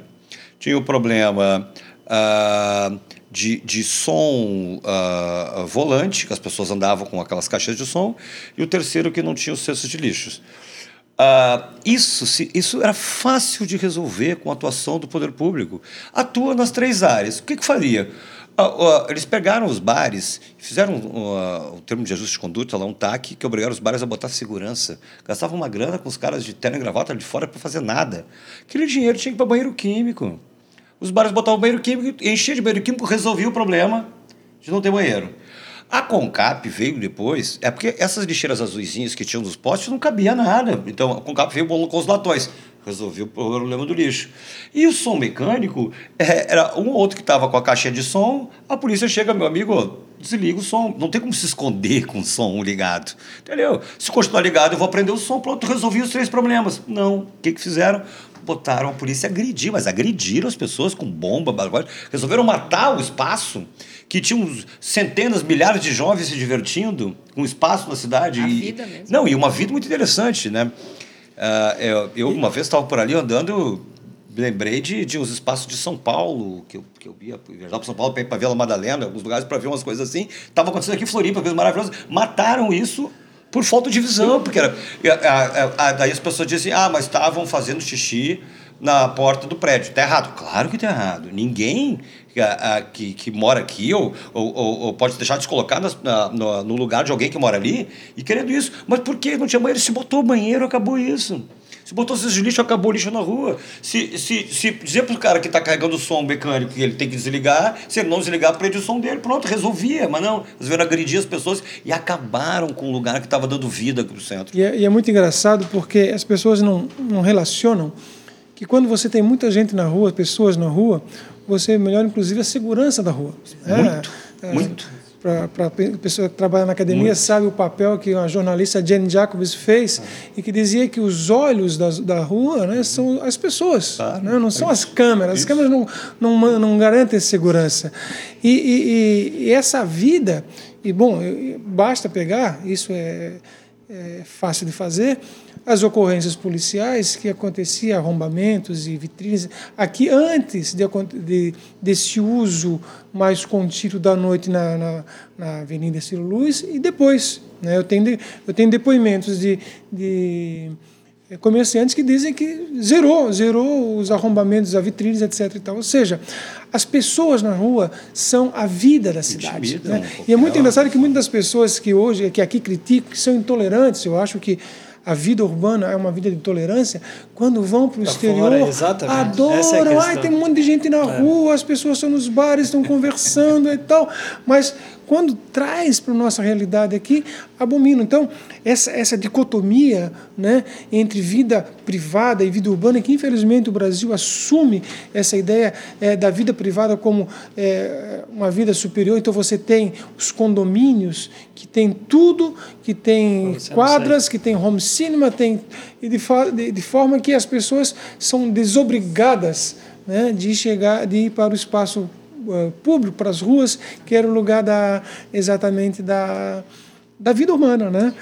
Tinha o problema uh, de, de som uh, volante, que as pessoas andavam com aquelas caixas de som, e o terceiro que não tinha os cestos de lixos. Uh, isso, isso era fácil de resolver com a atuação do poder público. Atua nas três áreas. O que, que faria? Uh, eles pegaram os bares, fizeram o termo de ajuste de conduta, lá um TAC, que obrigaram os bares a botar segurança. Gastavam uma grana com os caras de terno e gravata de fora para fazer nada. Aquele dinheiro tinha que ir para banheiro químico. Os bares botavam banheiro químico, enchia de banheiro químico, resolvia o problema de não ter banheiro. A Concap veio depois, é porque essas lixeiras azuisinhas que tinham nos postes não cabia nada. Então a Concap veio com os latões, resolveu o problema do lixo. E o som mecânico, é, era um ou outro que estava com a caixinha de som, a polícia chega, meu amigo, desliga o som. Não tem como se esconder com o som ligado. Entendeu? Se continuar ligado, eu vou aprender o som, pronto, resolvi os três problemas. Não. O que, que fizeram? Botaram a polícia a agredir, mas agrediram as pessoas com bomba, resolveram matar o espaço que tinha uns centenas, milhares de jovens se divertindo com espaço na cidade. A e, vida mesmo. Não, e uma vida muito interessante, né? Uh, eu, eu, uma vez estava por ali andando, lembrei de, de uns espaços de São Paulo, que eu, que eu ia viajar para São Paulo para ir para Vila Madalena, alguns lugares para ver umas coisas assim. Estava acontecendo aqui em Floripa, coisas maravilhosas. Mataram isso por falta de visão, porque era, a, a, a, daí as pessoas dizem, ah, mas estavam fazendo xixi na porta do prédio. Está errado? Claro que está errado. Ninguém que, que mora aqui ou, ou, ou pode deixar descolocado na, no, no lugar de alguém que mora ali e querendo isso. Mas por que não tinha banheiro? Se botou banheiro, acabou isso. Se botou esses lixo, acabou o lixo na rua. Se, se, se dizer para o cara que está carregando o som mecânico que ele tem que desligar, se ele não desligar, prende o som dele. Pronto, resolvia. Mas não, eles vieram agredir as pessoas e acabaram com um lugar que estava dando vida para o centro. E é, e é, muito engraçado porque as pessoas não, não relacionam que quando você tem muita gente na rua, pessoas na rua, você melhora inclusive a segurança da rua. Muito, é, muito para a pessoa que trabalha na academia Muito. sabe o papel que a jornalista Jane Jacobs fez e que dizia que os olhos da, da rua né, são as pessoas, né, não são as câmeras. As câmeras não, não, não garantem segurança. E, e, e essa vida, e bom, basta pegar, isso é, é fácil de fazer, as ocorrências policiais que acontecia arrombamentos e vitrines aqui antes de, de, desse uso mais contínuo da noite na, na, na Avenida Ciro Luz e depois. Né? Eu, tenho, eu tenho depoimentos de, de comerciantes que dizem que zerou, zerou os arrombamentos, as vitrines, etc. E, tal. Ou seja, as pessoas na rua são a vida da cidade. Né? E é muito engraçado que muitas das pessoas que hoje, que aqui criticam, que são intolerantes, eu acho que a vida urbana é uma vida de tolerância, quando vão para o exterior, fora, adoram. É Ai, tem um monte de gente na é. rua, as pessoas estão nos bares, estão (laughs) conversando e tal. Mas quando traz para a nossa realidade aqui, abomina. Então, essa, essa dicotomia né, entre vida privada e vida urbana, que infelizmente o Brasil assume essa ideia é, da vida privada como é, uma vida superior. Então, você tem os condomínios que tem tudo, que tem quadras, que tem home cinema, tem, e de, de, de forma que as pessoas são desobrigadas né, de chegar, de ir para o espaço público, para as ruas, que era o lugar da, exatamente da, da vida humana, né?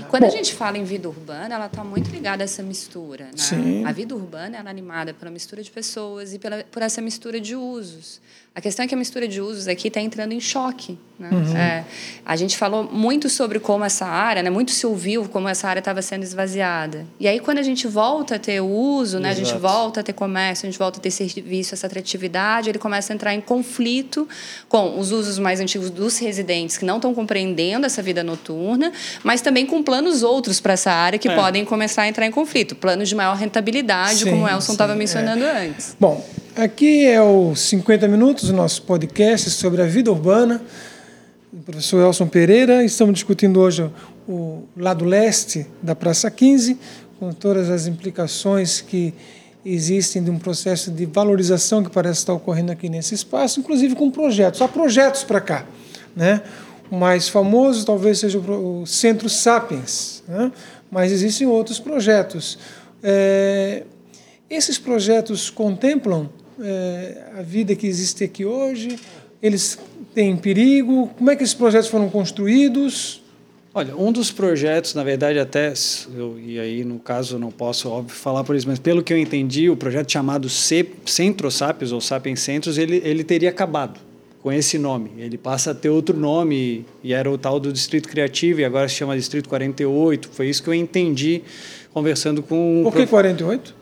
E quando Bom, a gente fala em vida urbana, ela está muito ligada a essa mistura. Né? Sim. A vida urbana é animada pela mistura de pessoas e pela, por essa mistura de usos. A questão é que a mistura de usos aqui está entrando em choque. Né? Uhum. É, a gente falou muito sobre como essa área, né, muito se ouviu como essa área estava sendo esvaziada. E aí, quando a gente volta a ter o uso, né, a gente volta a ter comércio, a gente volta a ter serviço, essa atratividade, ele começa a entrar em conflito com os usos mais antigos dos residentes que não estão compreendendo essa vida noturna, mas também com planos outros para essa área que é. podem começar a entrar em conflito. Planos de maior rentabilidade, sim, como o Elson estava mencionando é. antes. Bom, Aqui é o 50 Minutos, o nosso podcast sobre a vida urbana. O professor Elson Pereira. Estamos discutindo hoje o lado leste da Praça 15, com todas as implicações que existem de um processo de valorização que parece estar ocorrendo aqui nesse espaço, inclusive com projetos. Há projetos para cá. Né? O mais famoso talvez seja o Centro Sapiens, né? mas existem outros projetos. É, esses projetos contemplam é, a vida que existe aqui hoje? Eles têm perigo? Como é que esses projetos foram construídos? Olha, um dos projetos, na verdade, até, eu, e aí no caso não posso, óbvio, falar por isso, mas pelo que eu entendi, o projeto chamado Centro Sapiens, ou Sapiens Centros, ele, ele teria acabado com esse nome. Ele passa a ter outro nome, e era o tal do Distrito Criativo, e agora se chama Distrito 48. Foi isso que eu entendi conversando com... Por que 48?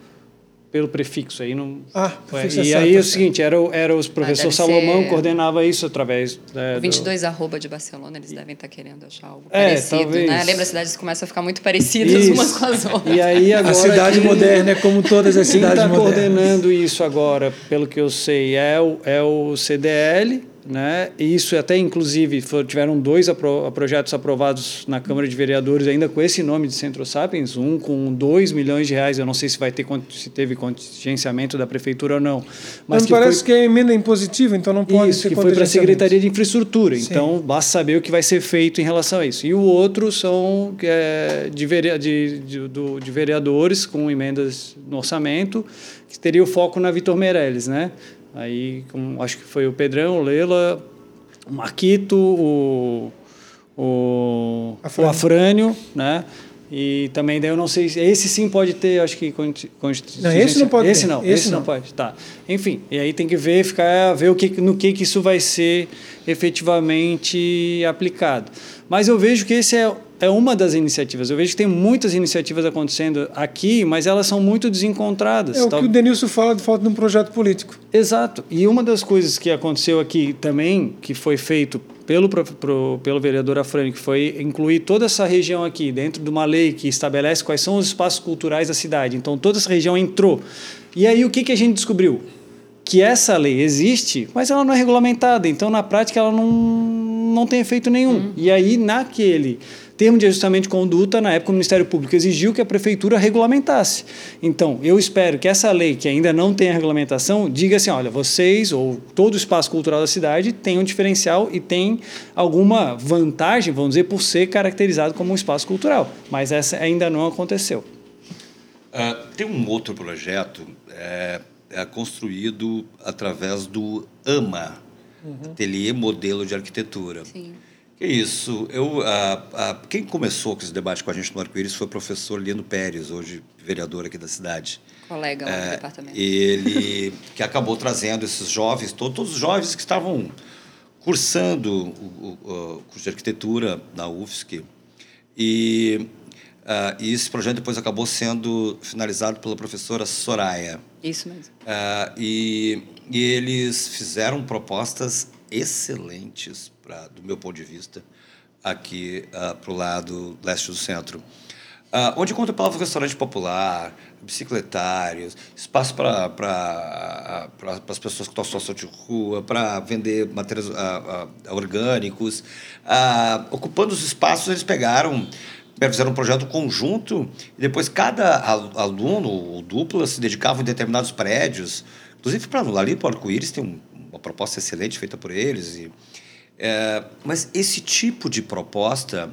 Pelo prefixo aí não ah prefixo e aí é o seguinte era era os professor ah, Salomão ser... coordenava isso através é, o 22 do... arroba de Barcelona eles devem estar querendo achar algo é, parecido talvez. né lembra as cidades começam a ficar muito parecidas isso. umas com as outras. E aí agora a cidade moderna é como todas as cidades quem está coordenando isso agora pelo que eu sei é o é o CDL né? E isso até, inclusive, tiveram dois apro projetos aprovados na Câmara de Vereadores, ainda com esse nome de Centro Sapiens, um com 2 milhões de reais, eu não sei se vai ter se teve contingenciamento da Prefeitura ou não. Mas, que parece foi... que é emenda impositiva, então não pode isso, que foi para a Secretaria de Infraestrutura, Sim. então basta saber o que vai ser feito em relação a isso. E o outro são é, de, vere... de, de, do, de vereadores com emendas no orçamento, que teria o foco na Vitor Meirelles, né? Aí, acho que foi o Pedrão, o Lela, o Marquito, o, o, Afrânio. o Afrânio, né? E também daí eu não sei, esse sim pode ter, acho que Não, esse não pode. Esse ter. não, esse, esse não. não. pode. Tá. Enfim, e aí tem que ver, ficar ver o que no que que isso vai ser efetivamente aplicado. Mas eu vejo que esse é é uma das iniciativas. Eu vejo que tem muitas iniciativas acontecendo aqui, mas elas são muito desencontradas. É o que o Denilson fala de falta de um projeto político. Exato. E uma das coisas que aconteceu aqui também, que foi feito pelo, pro, pelo vereador Afrânio, que foi incluir toda essa região aqui dentro de uma lei que estabelece quais são os espaços culturais da cidade. Então, toda essa região entrou. E aí, o que, que a gente descobriu? Que essa lei existe, mas ela não é regulamentada. Então, na prática, ela não, não tem efeito nenhum. Hum. E aí, naquele termo de ajustamento de conduta, na época o Ministério Público exigiu que a prefeitura regulamentasse. Então, eu espero que essa lei, que ainda não tem a regulamentação, diga assim: olha, vocês ou todo o espaço cultural da cidade tem um diferencial e tem alguma vantagem, vamos dizer, por ser caracterizado como um espaço cultural. Mas essa ainda não aconteceu. Uh, tem um outro projeto é, é construído através do AMA, uhum. Ateliê Modelo de Arquitetura. Sim. Que isso. Eu, a, quem começou com esse debate com a gente no Arco-Íris foi o professor Lino Pérez, hoje vereador aqui da cidade. Colega lá é, do departamento. Ele (laughs) que acabou trazendo esses jovens, todos, todos os jovens que estavam cursando o, o, o curso de arquitetura na UFSC. E, e esse projeto depois acabou sendo finalizado pela professora Soraya. Isso mesmo. Uh, e, e eles fizeram propostas excelentes pra, do meu ponto de vista, aqui uh, ah, para o lado leste do centro. Uh, onde contemplava restaurante popular, bicicletários, espaço para pra, pra, as pessoas que estão em situação de rua, para vender materiais uh, uh, orgânicos. ocupando os espaços, eles pegaram, fizeram um projeto conjunto e depois cada aluno ou dupla se dedicava em determinados prédios. Inclusive, para ali para o Arco-Íris tem um, uma proposta excelente feita por eles. E, é, mas esse tipo de proposta,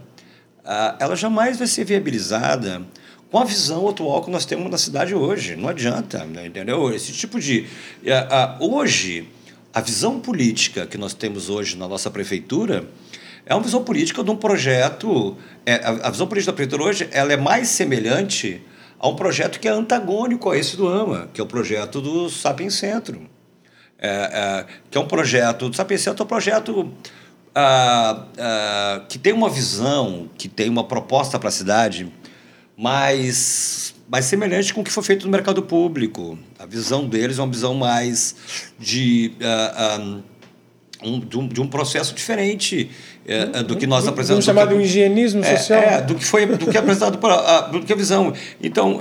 ah, ela jamais vai ser viabilizada com a visão atual que nós temos na cidade hoje. Não adianta, né, entendeu? Esse tipo de... É, hoje, a visão política que nós temos hoje na nossa prefeitura é uma visão política de um projeto... É, a, visão política da prefeitura hoje ela é mais semelhante a um projeto que é antagônico a esse do AMA, que é o projeto do Sapien Centro. É, é, que é um projeto, o Sapien Centro é um projeto ah, ah, que tem uma visão, que tem uma proposta para a cidade mais, mais semelhante com o que foi feito no mercado público. A visão deles é uma visão mais de, uh, um, de, um, de, um, processo diferente uh, do que nós apresentamos. Um chamado higienismo é, social? É, do que foi do que é apresentado para do que a visão. Então,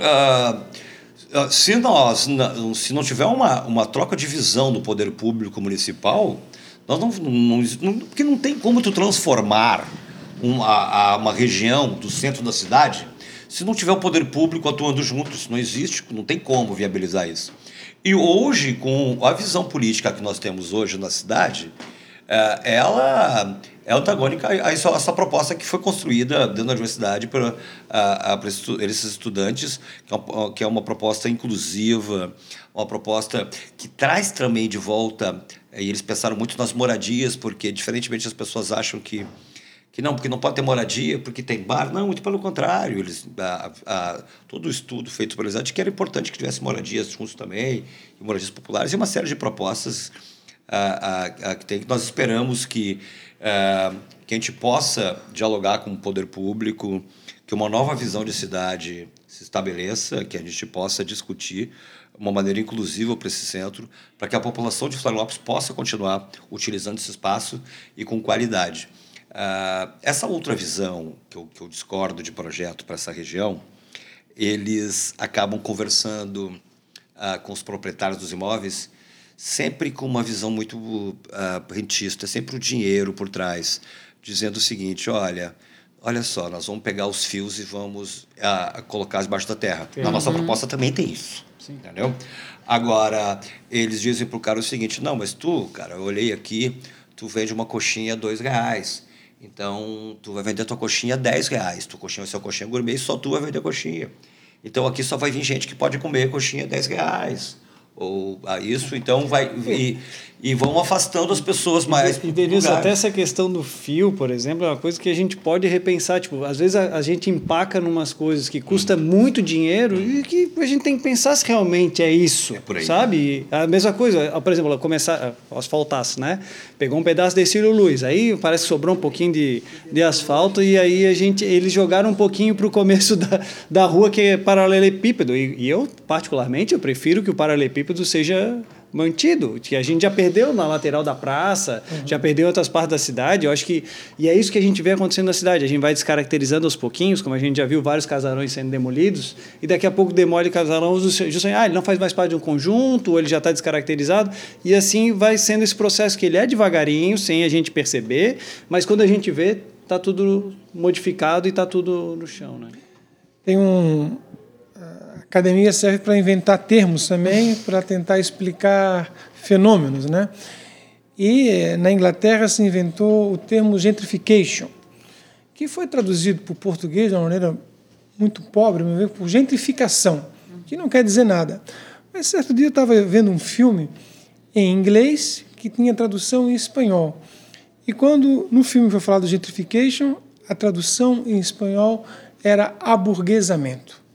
se nós se não tiver uma, uma troca de visão do poder público municipal, nós não, não, não, porque não tem como tu transformar uma, uma região do centro da cidade se não tiver o poder público atuando junto. Isso não existe, não tem como viabilizar isso. E hoje, com a visão política que nós temos hoje na cidade, é, ela é antagônica a essa proposta que foi construída dentro da universidade para, esses estudantes, é que é uma proposta inclusiva, uma proposta que traz também de volta, e eles pensaram muito nas moradias, porque, diferentemente, as pessoas acham que que não, porque não pode ter moradia, porque tem bar. Não, muito pelo contrário. Eles, a, a, todo o estudo feito pela Exato que era importante que tivesse moradias juntos também, moradias populares, e uma série de propostas a, a, que tem. Nós esperamos que, que a gente possa dialogar com o poder público, que uma nova visão de cidade se estabeleça, que a gente possa discutir uma maneira inclusiva para esse centro, para que a população de Florianópolis possa continuar utilizando esse espaço e com qualidade. Uh, essa outra visão que eu, que eu discordo de projeto para essa região, eles acabam conversando uh, com os proprietários dos imóveis sempre com uma visão muito uh, rentista, é sempre o dinheiro por trás, dizendo o seguinte, olha, olha só, nós vamos pegar os fios e vamos uh, colocar debaixo da terra. Na nossa uhum. proposta também tem isso, Sim. entendeu? Agora, eles dizem para o cara o seguinte, não, mas tu, cara, eu olhei aqui, tu vende uma coxinha a dois reais, então, tu vai vender tua coxinha a 10 reais. Tua coxinha vai ser coxinha gourmet e só tu vai vender coxinha. Então, aqui só vai vir gente que pode comer coxinha a 10 reais. Ou a isso, então vai. E, e vão afastando as pessoas mais. E, Denise, até essa questão do fio, por exemplo, é uma coisa que a gente pode repensar. Tipo, às vezes a, a gente empaca em umas coisas que custa hum. muito dinheiro e que a gente tem que pensar se realmente é isso. É por aí. Sabe? A mesma coisa, por exemplo, começar, asfaltasse, né? Pegou um pedaço de Cílio Luz, aí parece que sobrou um pouquinho de, de asfalto e aí a gente, eles jogaram um pouquinho para o começo (laughs) da, da rua que é paralelepípedo. E, e eu, particularmente, eu prefiro que o paralelepípedo seja mantido, que a gente já perdeu na lateral da praça, uhum. já perdeu em outras partes da cidade. Eu acho que e é isso que a gente vê acontecendo na cidade. A gente vai descaracterizando aos pouquinhos, como a gente já viu vários casarões sendo demolidos, e daqui a pouco demole casarão justamente, ah, ele não faz mais parte de um conjunto, ou ele já está descaracterizado, e assim vai sendo esse processo que ele é devagarinho, sem a gente perceber, mas quando a gente vê, está tudo modificado e está tudo no chão, né? Tem um, academia serve para inventar termos também, para tentar explicar fenômenos, né? E na Inglaterra se inventou o termo gentrification, que foi traduzido para o português de uma maneira muito pobre, por gentrificação, que não quer dizer nada. Mas certo dia eu estava vendo um filme em inglês que tinha tradução em espanhol. E quando no filme foi falado gentrification, a tradução em espanhol era aburguesamento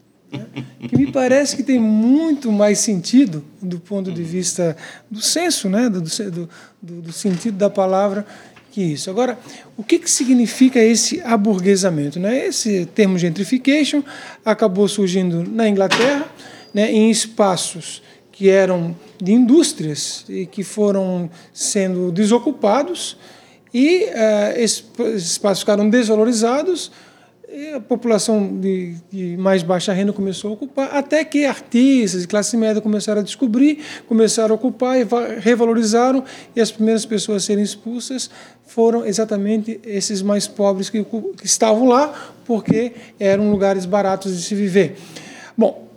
que me parece que tem muito mais sentido do ponto de vista do senso, né? do, do, do sentido da palavra, que isso. Agora, o que, que significa esse aburguesamento? Né? Esse termo gentrification acabou surgindo na Inglaterra, né, em espaços que eram de indústrias e que foram sendo desocupados, e uh, esses espaços ficaram desvalorizados e a população de, de, mais baixa renda começou a ocupar, até que artistas de classe média começaram a descobrir, começaram a ocupar e revalorizaram, e as primeiras pessoas a serem expulsas foram exatamente esses mais pobres que, que estavam lá, porque eram lugares baratos de se viver. Bom,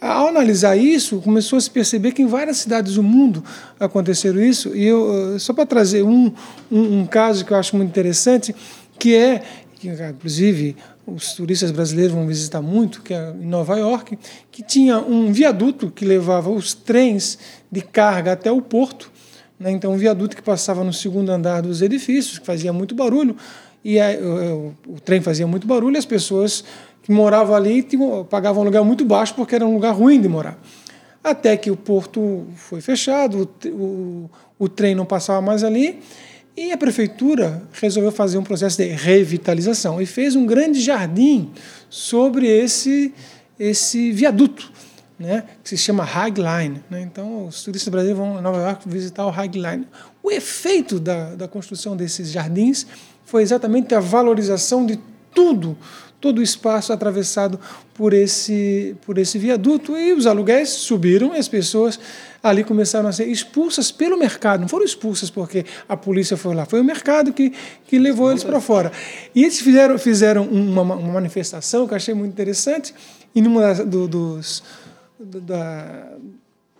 ao analisar isso, começou a se perceber que em várias cidades do mundo aconteceram isso, e eu, só para trazer um, um, um caso que eu acho muito interessante, que é que inclusive os turistas brasileiros vão visitar muito, que é em Nova York, que tinha um viaduto que levava os trens de carga até o porto. Né? Então, um viaduto que passava no segundo andar dos edifícios, que fazia muito barulho, e o, o, trem fazia muito barulho, e as pessoas que moravam ali tinham, pagavam um lugar muito baixo porque era um lugar ruim de morar. Até que o porto foi fechado, o, o, o trem não passava mais ali, e a prefeitura resolveu fazer um processo de revitalização e fez um grande jardim sobre esse, esse viaduto, né, que se chama High Line. Né? Então, os turistas brasileiros vão a Nova York visitar o High Line. O efeito da, da construção desses jardins foi exatamente a valorização de tudo, todo o espaço atravessado por esse, por esse viaduto. E os aluguéis subiram e as pessoas ali começaram a ser expulsas pelo mercado. Não foram expulsas porque a polícia foi lá, foi o mercado que, que levou eles para fora. E eles fizeram, fizeram uma, uma, manifestação que eu achei muito interessante, e numa do, dos, do, da,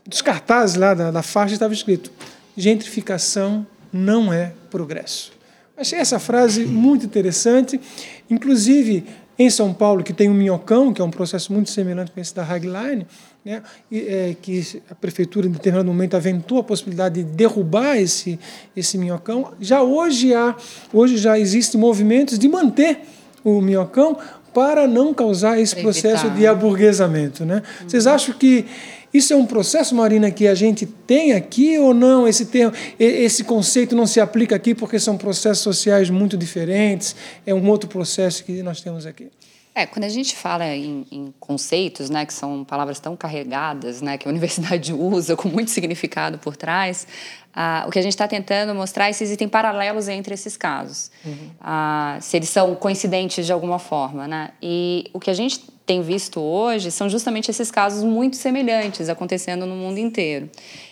dos cartazes lá da, da faixa estava escrito: gentrificação não é progresso. Achei essa frase muito interessante. Inclusive, em São Paulo, que tem o Minhocão, que é um processo muito semelhante com esse da Hagline, né, e, é, que a prefeitura, em determinado momento, aventou a possibilidade de derrubar esse, esse Minhocão. Já hoje, há, hoje já existem movimentos de manter o Minhocão para não causar esse processo de aburguesamento. Né? Uhum. Vocês acham que isso é um processo, Marina, que a gente tem aqui ou não? Esse termo, esse conceito não se aplica aqui porque são processos sociais muito diferentes. É um outro processo que nós temos aqui. É, quando a gente fala em, em, conceitos, né, que são palavras tão carregadas, né, que a (laughs) universidade usa com muito significado por trás, ah, o que a gente está tentando mostrar é se existem paralelos entre esses casos, uhum. ah, se eles são coincidentes de alguma forma, né? E o que a gente tem visto hoje são justamente esses casos muito semelhantes acontecendo no mundo inteiro.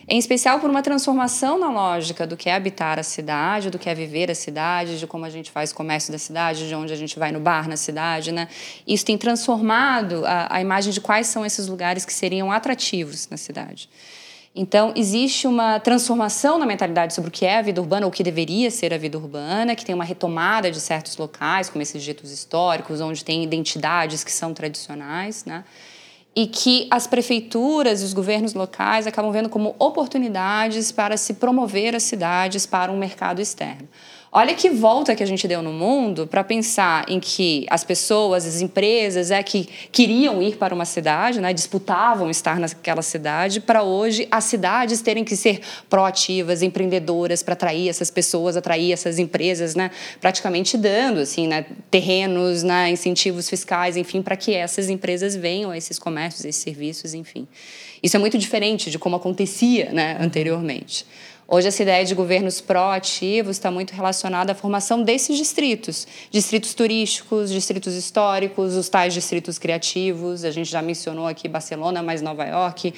Em especial por uma transformação na lógica do que é habitar a cidade, do que é viver a cidade, de como a gente faz comércio da cidade, de onde a gente vai no bar na cidade. Né? Isso tem transformado a, a imagem de quais são esses lugares que seriam atrativos na cidade. Então, existe uma transformação na mentalidade sobre o que é a vida urbana, ou o que deveria ser a vida urbana, que tem uma retomada de certos locais, como esses ditos históricos, onde tem identidades que são tradicionais, né? e que as prefeituras e os governos locais acabam vendo como oportunidades para se promover as cidades para um mercado externo. Olha que volta que a gente deu no mundo para pensar em que as pessoas, as empresas, é que queriam ir para uma cidade, né, disputavam estar naquela cidade, para hoje as cidades terem que ser proativas, empreendedoras para atrair essas pessoas, atrair essas empresas, né, praticamente dando assim, né, terrenos, né, incentivos fiscais, enfim, para que essas empresas venham a esses comércios, esses serviços, enfim. Isso é muito diferente de como acontecia, né, anteriormente. Hoje, essa ideia de governos proativos está muito relacionada à formação desses distritos, distritos turísticos, distritos históricos, os tais distritos criativos. A gente já mencionou aqui Barcelona, mas Nova York,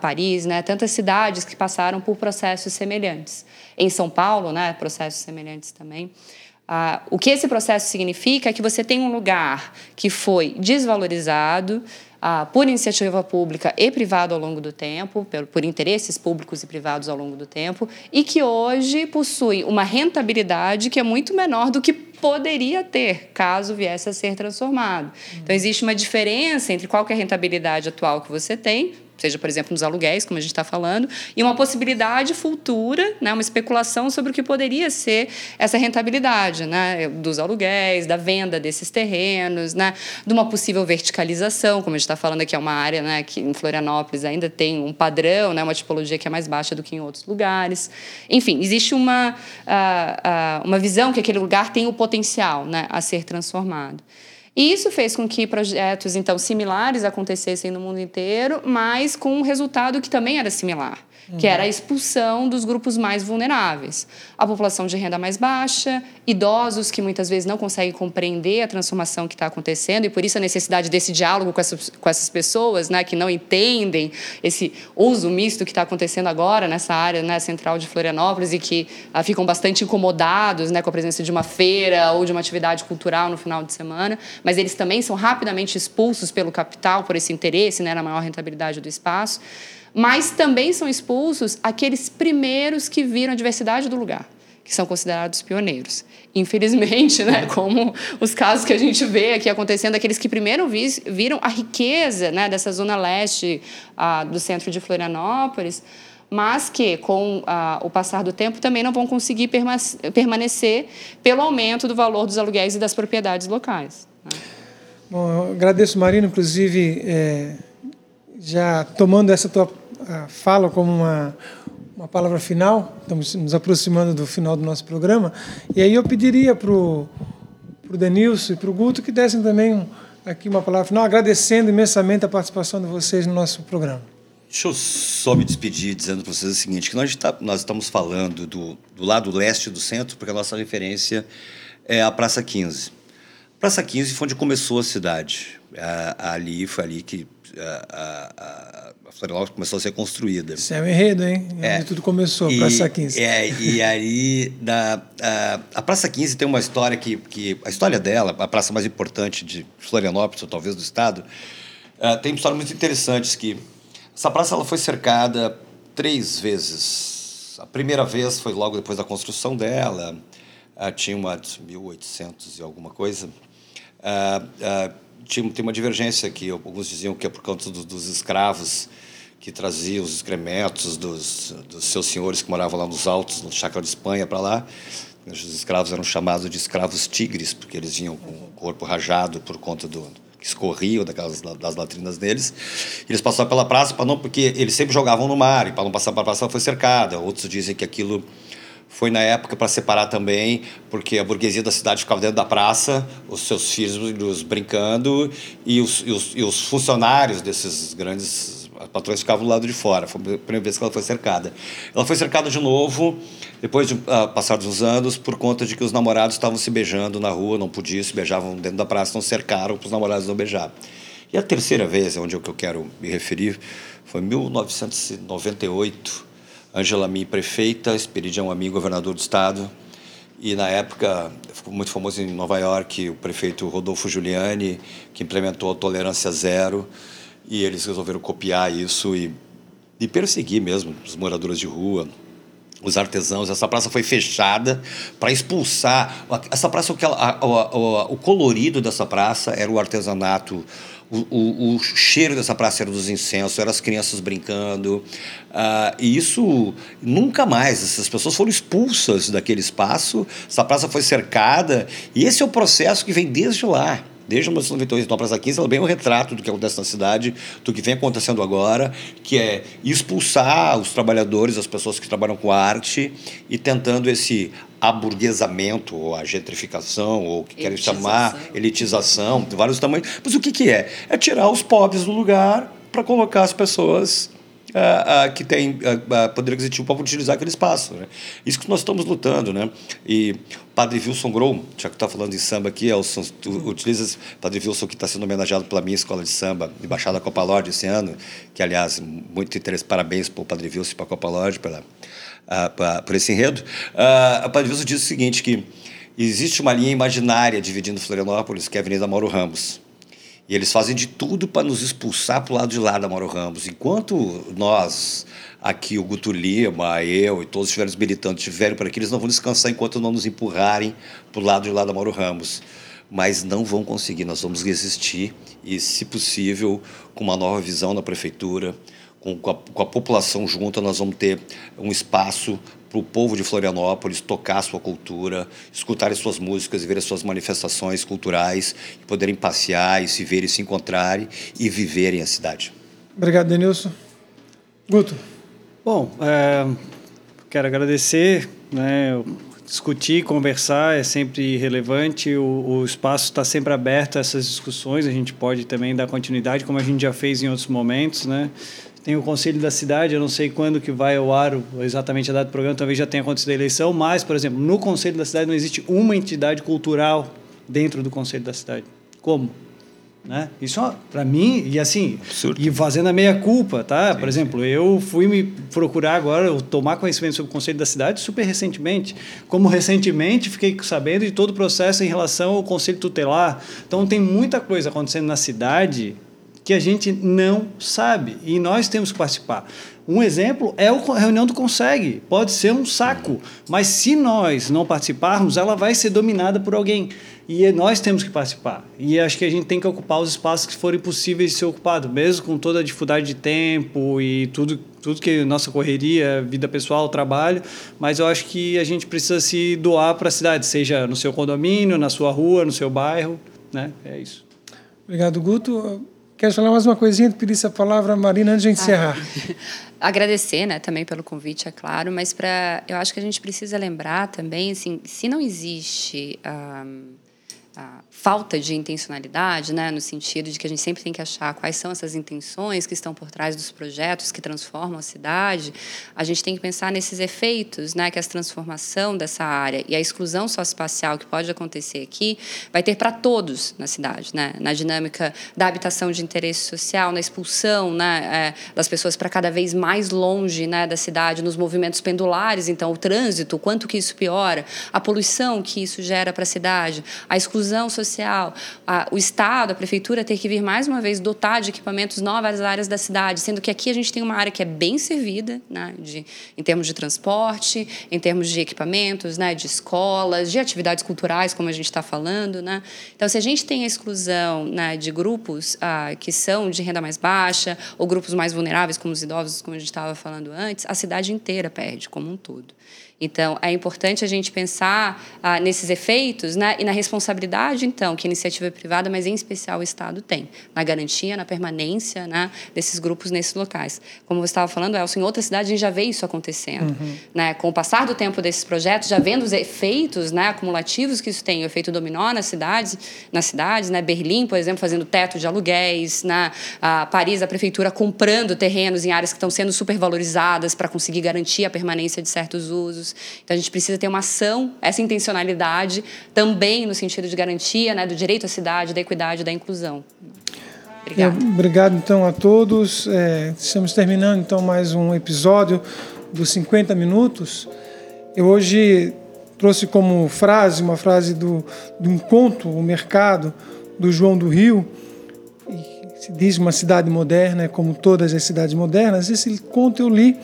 Paris, né? tantas cidades que passaram por processos semelhantes. Em São Paulo, né? processos semelhantes também. Ah, o que esse processo significa é que você tem um lugar que foi desvalorizado, ah, por iniciativa pública e privada ao longo do tempo, por, interesses públicos e privados ao longo do tempo, e que hoje possui uma rentabilidade que é muito menor do que poderia ter caso viesse a ser transformado. Então, existe uma diferença entre qual é a rentabilidade atual que você tem seja, por exemplo, nos aluguéis, como a gente está falando, e uma possibilidade futura, né, uma especulação sobre o que poderia ser essa rentabilidade né, dos aluguéis, da venda desses terrenos, né, de uma possível verticalização, como a gente está falando aqui, é uma área né, que em Florianópolis ainda tem um padrão, né, uma tipologia que é mais baixa do que em outros lugares. Enfim, existe uma, uh, uh, uma visão que aquele lugar tem o potencial né, a ser transformado. E isso fez com que projetos, então, similares acontecessem no mundo inteiro, mas com um resultado que também era similar que era a expulsão dos grupos mais vulneráveis. A população de renda mais baixa, idosos que muitas vezes não conseguem compreender a transformação que está acontecendo e por isso a necessidade desse diálogo com essas, com essas pessoas, né, que não entendem esse uso misto que está acontecendo agora nessa área né, central de Florianópolis e que ah, ficam bastante incomodados né, com a presença de uma feira ou de uma atividade cultural no final de semana, mas eles também são rapidamente expulsos pelo capital por esse interesse né, na maior rentabilidade do espaço mas também são expulsos aqueles primeiros que viram a diversidade do lugar, que são considerados pioneiros. Infelizmente, (laughs) né, como os casos que a gente vê aqui acontecendo, aqueles que primeiro viram a riqueza né, dessa zona leste ah, do centro de Florianópolis, mas que, com ah, o passar do tempo, também não vão conseguir permanecer pelo aumento do valor dos aluguéis e das propriedades locais. Né? Bom, eu agradeço, Marina, inclusive. É já tomando essa tua fala como uma, uma palavra final, estamos nos aproximando do final do nosso programa, e aí eu pediria para o Denilson e para o Guto que dessem também um, aqui uma palavra final, agradecendo imensamente a participação de vocês no nosso programa. Deixa eu só me despedir dizendo para vocês o seguinte, que nós, tá, nós estamos falando do, do lado leste do centro, porque a nossa referência é a Praça 15. Praça 15 foi onde começou a cidade. ali foi ali que a, a, Florianópolis começou a ser construída. Isso é um enredo, hein? É. tudo começou, e, Praça 15. É, e (laughs) aí, da, a, a Praça 15 tem uma história que, que... A história dela, a praça mais importante de Florianópolis, ou talvez do estado, uh, tem histórias muito interessantes que... Essa praça ela foi cercada três vezes. A primeira vez foi logo depois da construção dela, uh, tinha uma 1800 e alguma coisa. Uh, uh, tinha, tem uma divergência que alguns diziam que é por conta do, dos escravos que traziam os excrementos dos, dos seus senhores que moravam lá nos altos, no chácara de Espanha, para lá. Os escravos eram chamados de escravos tigres, porque eles vinham com o corpo rajado por conta do que escorriam daquelas, das latrinas deles. Eles passavam pela praça para não, porque eles sempre jogavam no mar e para não passar para a praça foi cercada. Outros dizem que aquilo foi na época para separar também, porque a burguesia da cidade ficava dentro da praça, os seus filhos brincando, e os, e os, e os funcionários desses grandes patrões ficavam do lado de fora. Foi a primeira vez que ela foi cercada. Ela foi cercada de novo, depois de uh, passados uns anos, por conta de que os namorados estavam se beijando na rua, não podiam, se beijavam dentro da praça, então cercaram para os namorados não beijar. E a terceira vez, onde é que eu quero me referir, foi em 1998 Angela Mi, prefeita, Esperidião Amigo, governador do estado. E na época, ficou muito famoso em Nova York, o prefeito Rodolfo Giuliani, que implementou a tolerância zero. E eles resolveram copiar isso e, e perseguir mesmo os moradores de rua, os artesãos. Essa praça foi fechada para expulsar. Essa praça, o, o, o colorido dessa praça era o artesanato o, o, o, cheiro dessa praça era dos incensos, eram as crianças brincando. Uh, e isso nunca mais. Essas pessoas foram expulsas daquele espaço, essa praça foi cercada, e esse é o processo que vem desde lá desde 1998, então a Praça 15 ela é bem um retrato do que acontece na cidade, do que vem acontecendo agora, que é expulsar os trabalhadores, as pessoas que trabalham com arte e tentando esse aburguesamento, ou a gentrificação, ou o que querem chamar, elitização, de vários tamanhos. Mas o que, que é? É tirar os pobres do lugar para colocar as pessoas uh, uh, que têm uh, poder aquisitivo para utilizar aquele espaço. Né? Isso que nós estamos lutando. Né? E o Padre Wilson Grom, já que está falando de samba aqui, Elson, tu utiliza Padre Wilson que está sendo homenageado pela minha escola de samba, Embaixada Copa Lorde esse ano, que, aliás, muito interesse, parabéns para o Padre Wilson e para a Copa Lorde pela, pra, por esse enredo. Uh, o Padre Wilson diz o seguinte, que existe uma linha imaginária dividindo Florianópolis, que é a Avenida Mauro Ramos. E eles fazem de tudo para nos expulsar para o lado de lá da Mauro Ramos. Enquanto nós, aqui, o Guto Lima, eu e todos os velhos militantes estiverem por aqui, eles não vão descansar enquanto não nos empurrarem para o lado de lá da Mauro Ramos. Mas não vão conseguir, nós vamos resistir e, se possível, com uma nova visão na prefeitura, com, com, a, com a população junta, nós vamos ter um espaço para o povo de Florianópolis tocar a sua cultura, escutar as suas músicas e ver as suas manifestações culturais, poderem passear e se ver e se encontrarem e viverem a cidade. Obrigado, Denilson. Guto. Bom, é, quero agradecer, né, discutir, conversar é sempre relevante, o, o espaço está sempre aberto a essas discussões, a gente pode também dar continuidade, como a gente já fez em outros momentos, né? Tem o Conselho da Cidade, eu não sei quando que vai ao ar exatamente a data do programa, talvez já tenha acontecido a eleição, mas, por exemplo, no Conselho da Cidade não existe uma entidade cultural dentro do Conselho da Cidade. Como? Né? Isso para mim e assim Absurdo. e fazendo a meia culpa, tá? Sim, Por exemplo, sim. eu fui me procurar agora tomar conhecimento sobre o conselho da cidade super recentemente, como recentemente fiquei sabendo de todo o processo em relação ao conselho tutelar. Então tem muita coisa acontecendo na cidade que a gente não sabe e nós temos que participar. Um exemplo é a reunião do Consegue. Pode ser um saco, mas se nós não participarmos, ela vai ser dominada por alguém. E nós temos que participar. E acho que a gente tem que ocupar os espaços que forem possíveis de ser ocupado, mesmo com toda a dificuldade de tempo e tudo, tudo que nossa correria, vida pessoal, trabalho. Mas eu acho que a gente precisa se doar para a cidade, seja no seu condomínio, na sua rua, no seu bairro. Né? É isso. Obrigado, Guto. Quer falar mais uma coisinha? Pedir essa palavra, Marina, antes de encerrar. Ah, agradecer, né, também pelo convite, é claro, mas para, eu acho que a gente precisa lembrar também, assim, se não existe a falta de intencionalidade, né, no sentido de que a gente sempre tem que achar quais são essas intenções que estão por trás dos projetos que transformam a cidade, a gente tem que pensar nesses efeitos, né, que a transformação dessa área e a exclusão socioespacial que pode acontecer aqui vai ter para todos na cidade, né, na dinâmica da habitação de interesse social, na expulsão, né, é, das pessoas para cada vez mais longe, né, da cidade, nos movimentos pendulares, então o trânsito, o quanto que isso piora, a poluição que isso gera para a cidade, a exclusão social, a, o Estado, a prefeitura ter que vir mais uma vez dotar de equipamentos novas áreas da cidade, sendo que aqui a gente tem uma área que é bem servida, né, de, em termos de transporte, em termos de equipamentos, né, de escolas, de atividades culturais, como a gente está falando. Né? Então, se a gente tem a exclusão né, de grupos ah, que são de renda mais baixa, ou grupos mais vulneráveis, como os idosos, como a gente estava falando antes, a cidade inteira perde como um todo. Então, é importante a gente pensar ah, nesses efeitos né, e na responsabilidade, então, que a iniciativa privada, mas em especial o Estado, tem, na garantia, na permanência né, desses grupos nesses locais. Como você estava falando, Elson, em outras cidades a gente já vê isso acontecendo. Uhum. Né? Com o passar do tempo desses projetos, já vendo os efeitos né, acumulativos que isso tem, o efeito dominó nas cidades, nas cidades né? Berlim, por exemplo, fazendo teto de aluguéis, né? a Paris, a prefeitura comprando terrenos em áreas que estão sendo supervalorizadas para conseguir garantir a permanência de certos usos. Então a gente precisa ter uma ação, essa intencionalidade também no sentido de garantia né, do direito à cidade, da equidade, da inclusão. Obrigado. É, obrigado então a todos. É, estamos terminando então mais um episódio dos 50 minutos. Eu hoje trouxe como frase uma frase do, de um conto, O Mercado, do João do Rio. Se diz uma cidade moderna, como todas as cidades modernas. Esse conto eu li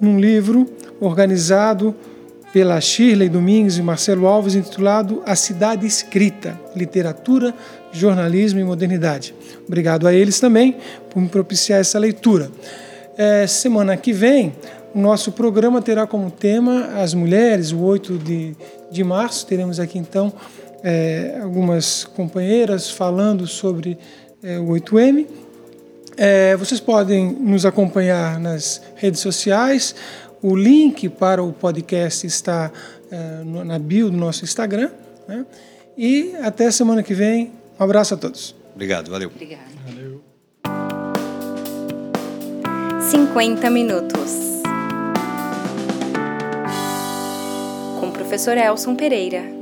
num livro organizado pela Shirley Domingues e Marcelo Alves, intitulado A Cidade Escrita: Literatura, Jornalismo e Modernidade. Obrigado a eles também por me propiciar essa leitura. É, semana que vem, o nosso programa terá como tema as mulheres, o 8 de, de março. Teremos aqui então é, algumas companheiras falando sobre é, o 8M. É, vocês podem nos acompanhar nas redes sociais. O link para o podcast está é, na bio do nosso Instagram. Né? E até semana que vem. Um abraço a todos. Obrigado, valeu. Obrigado. Valeu. 50 minutos. Com o professor Elson Pereira.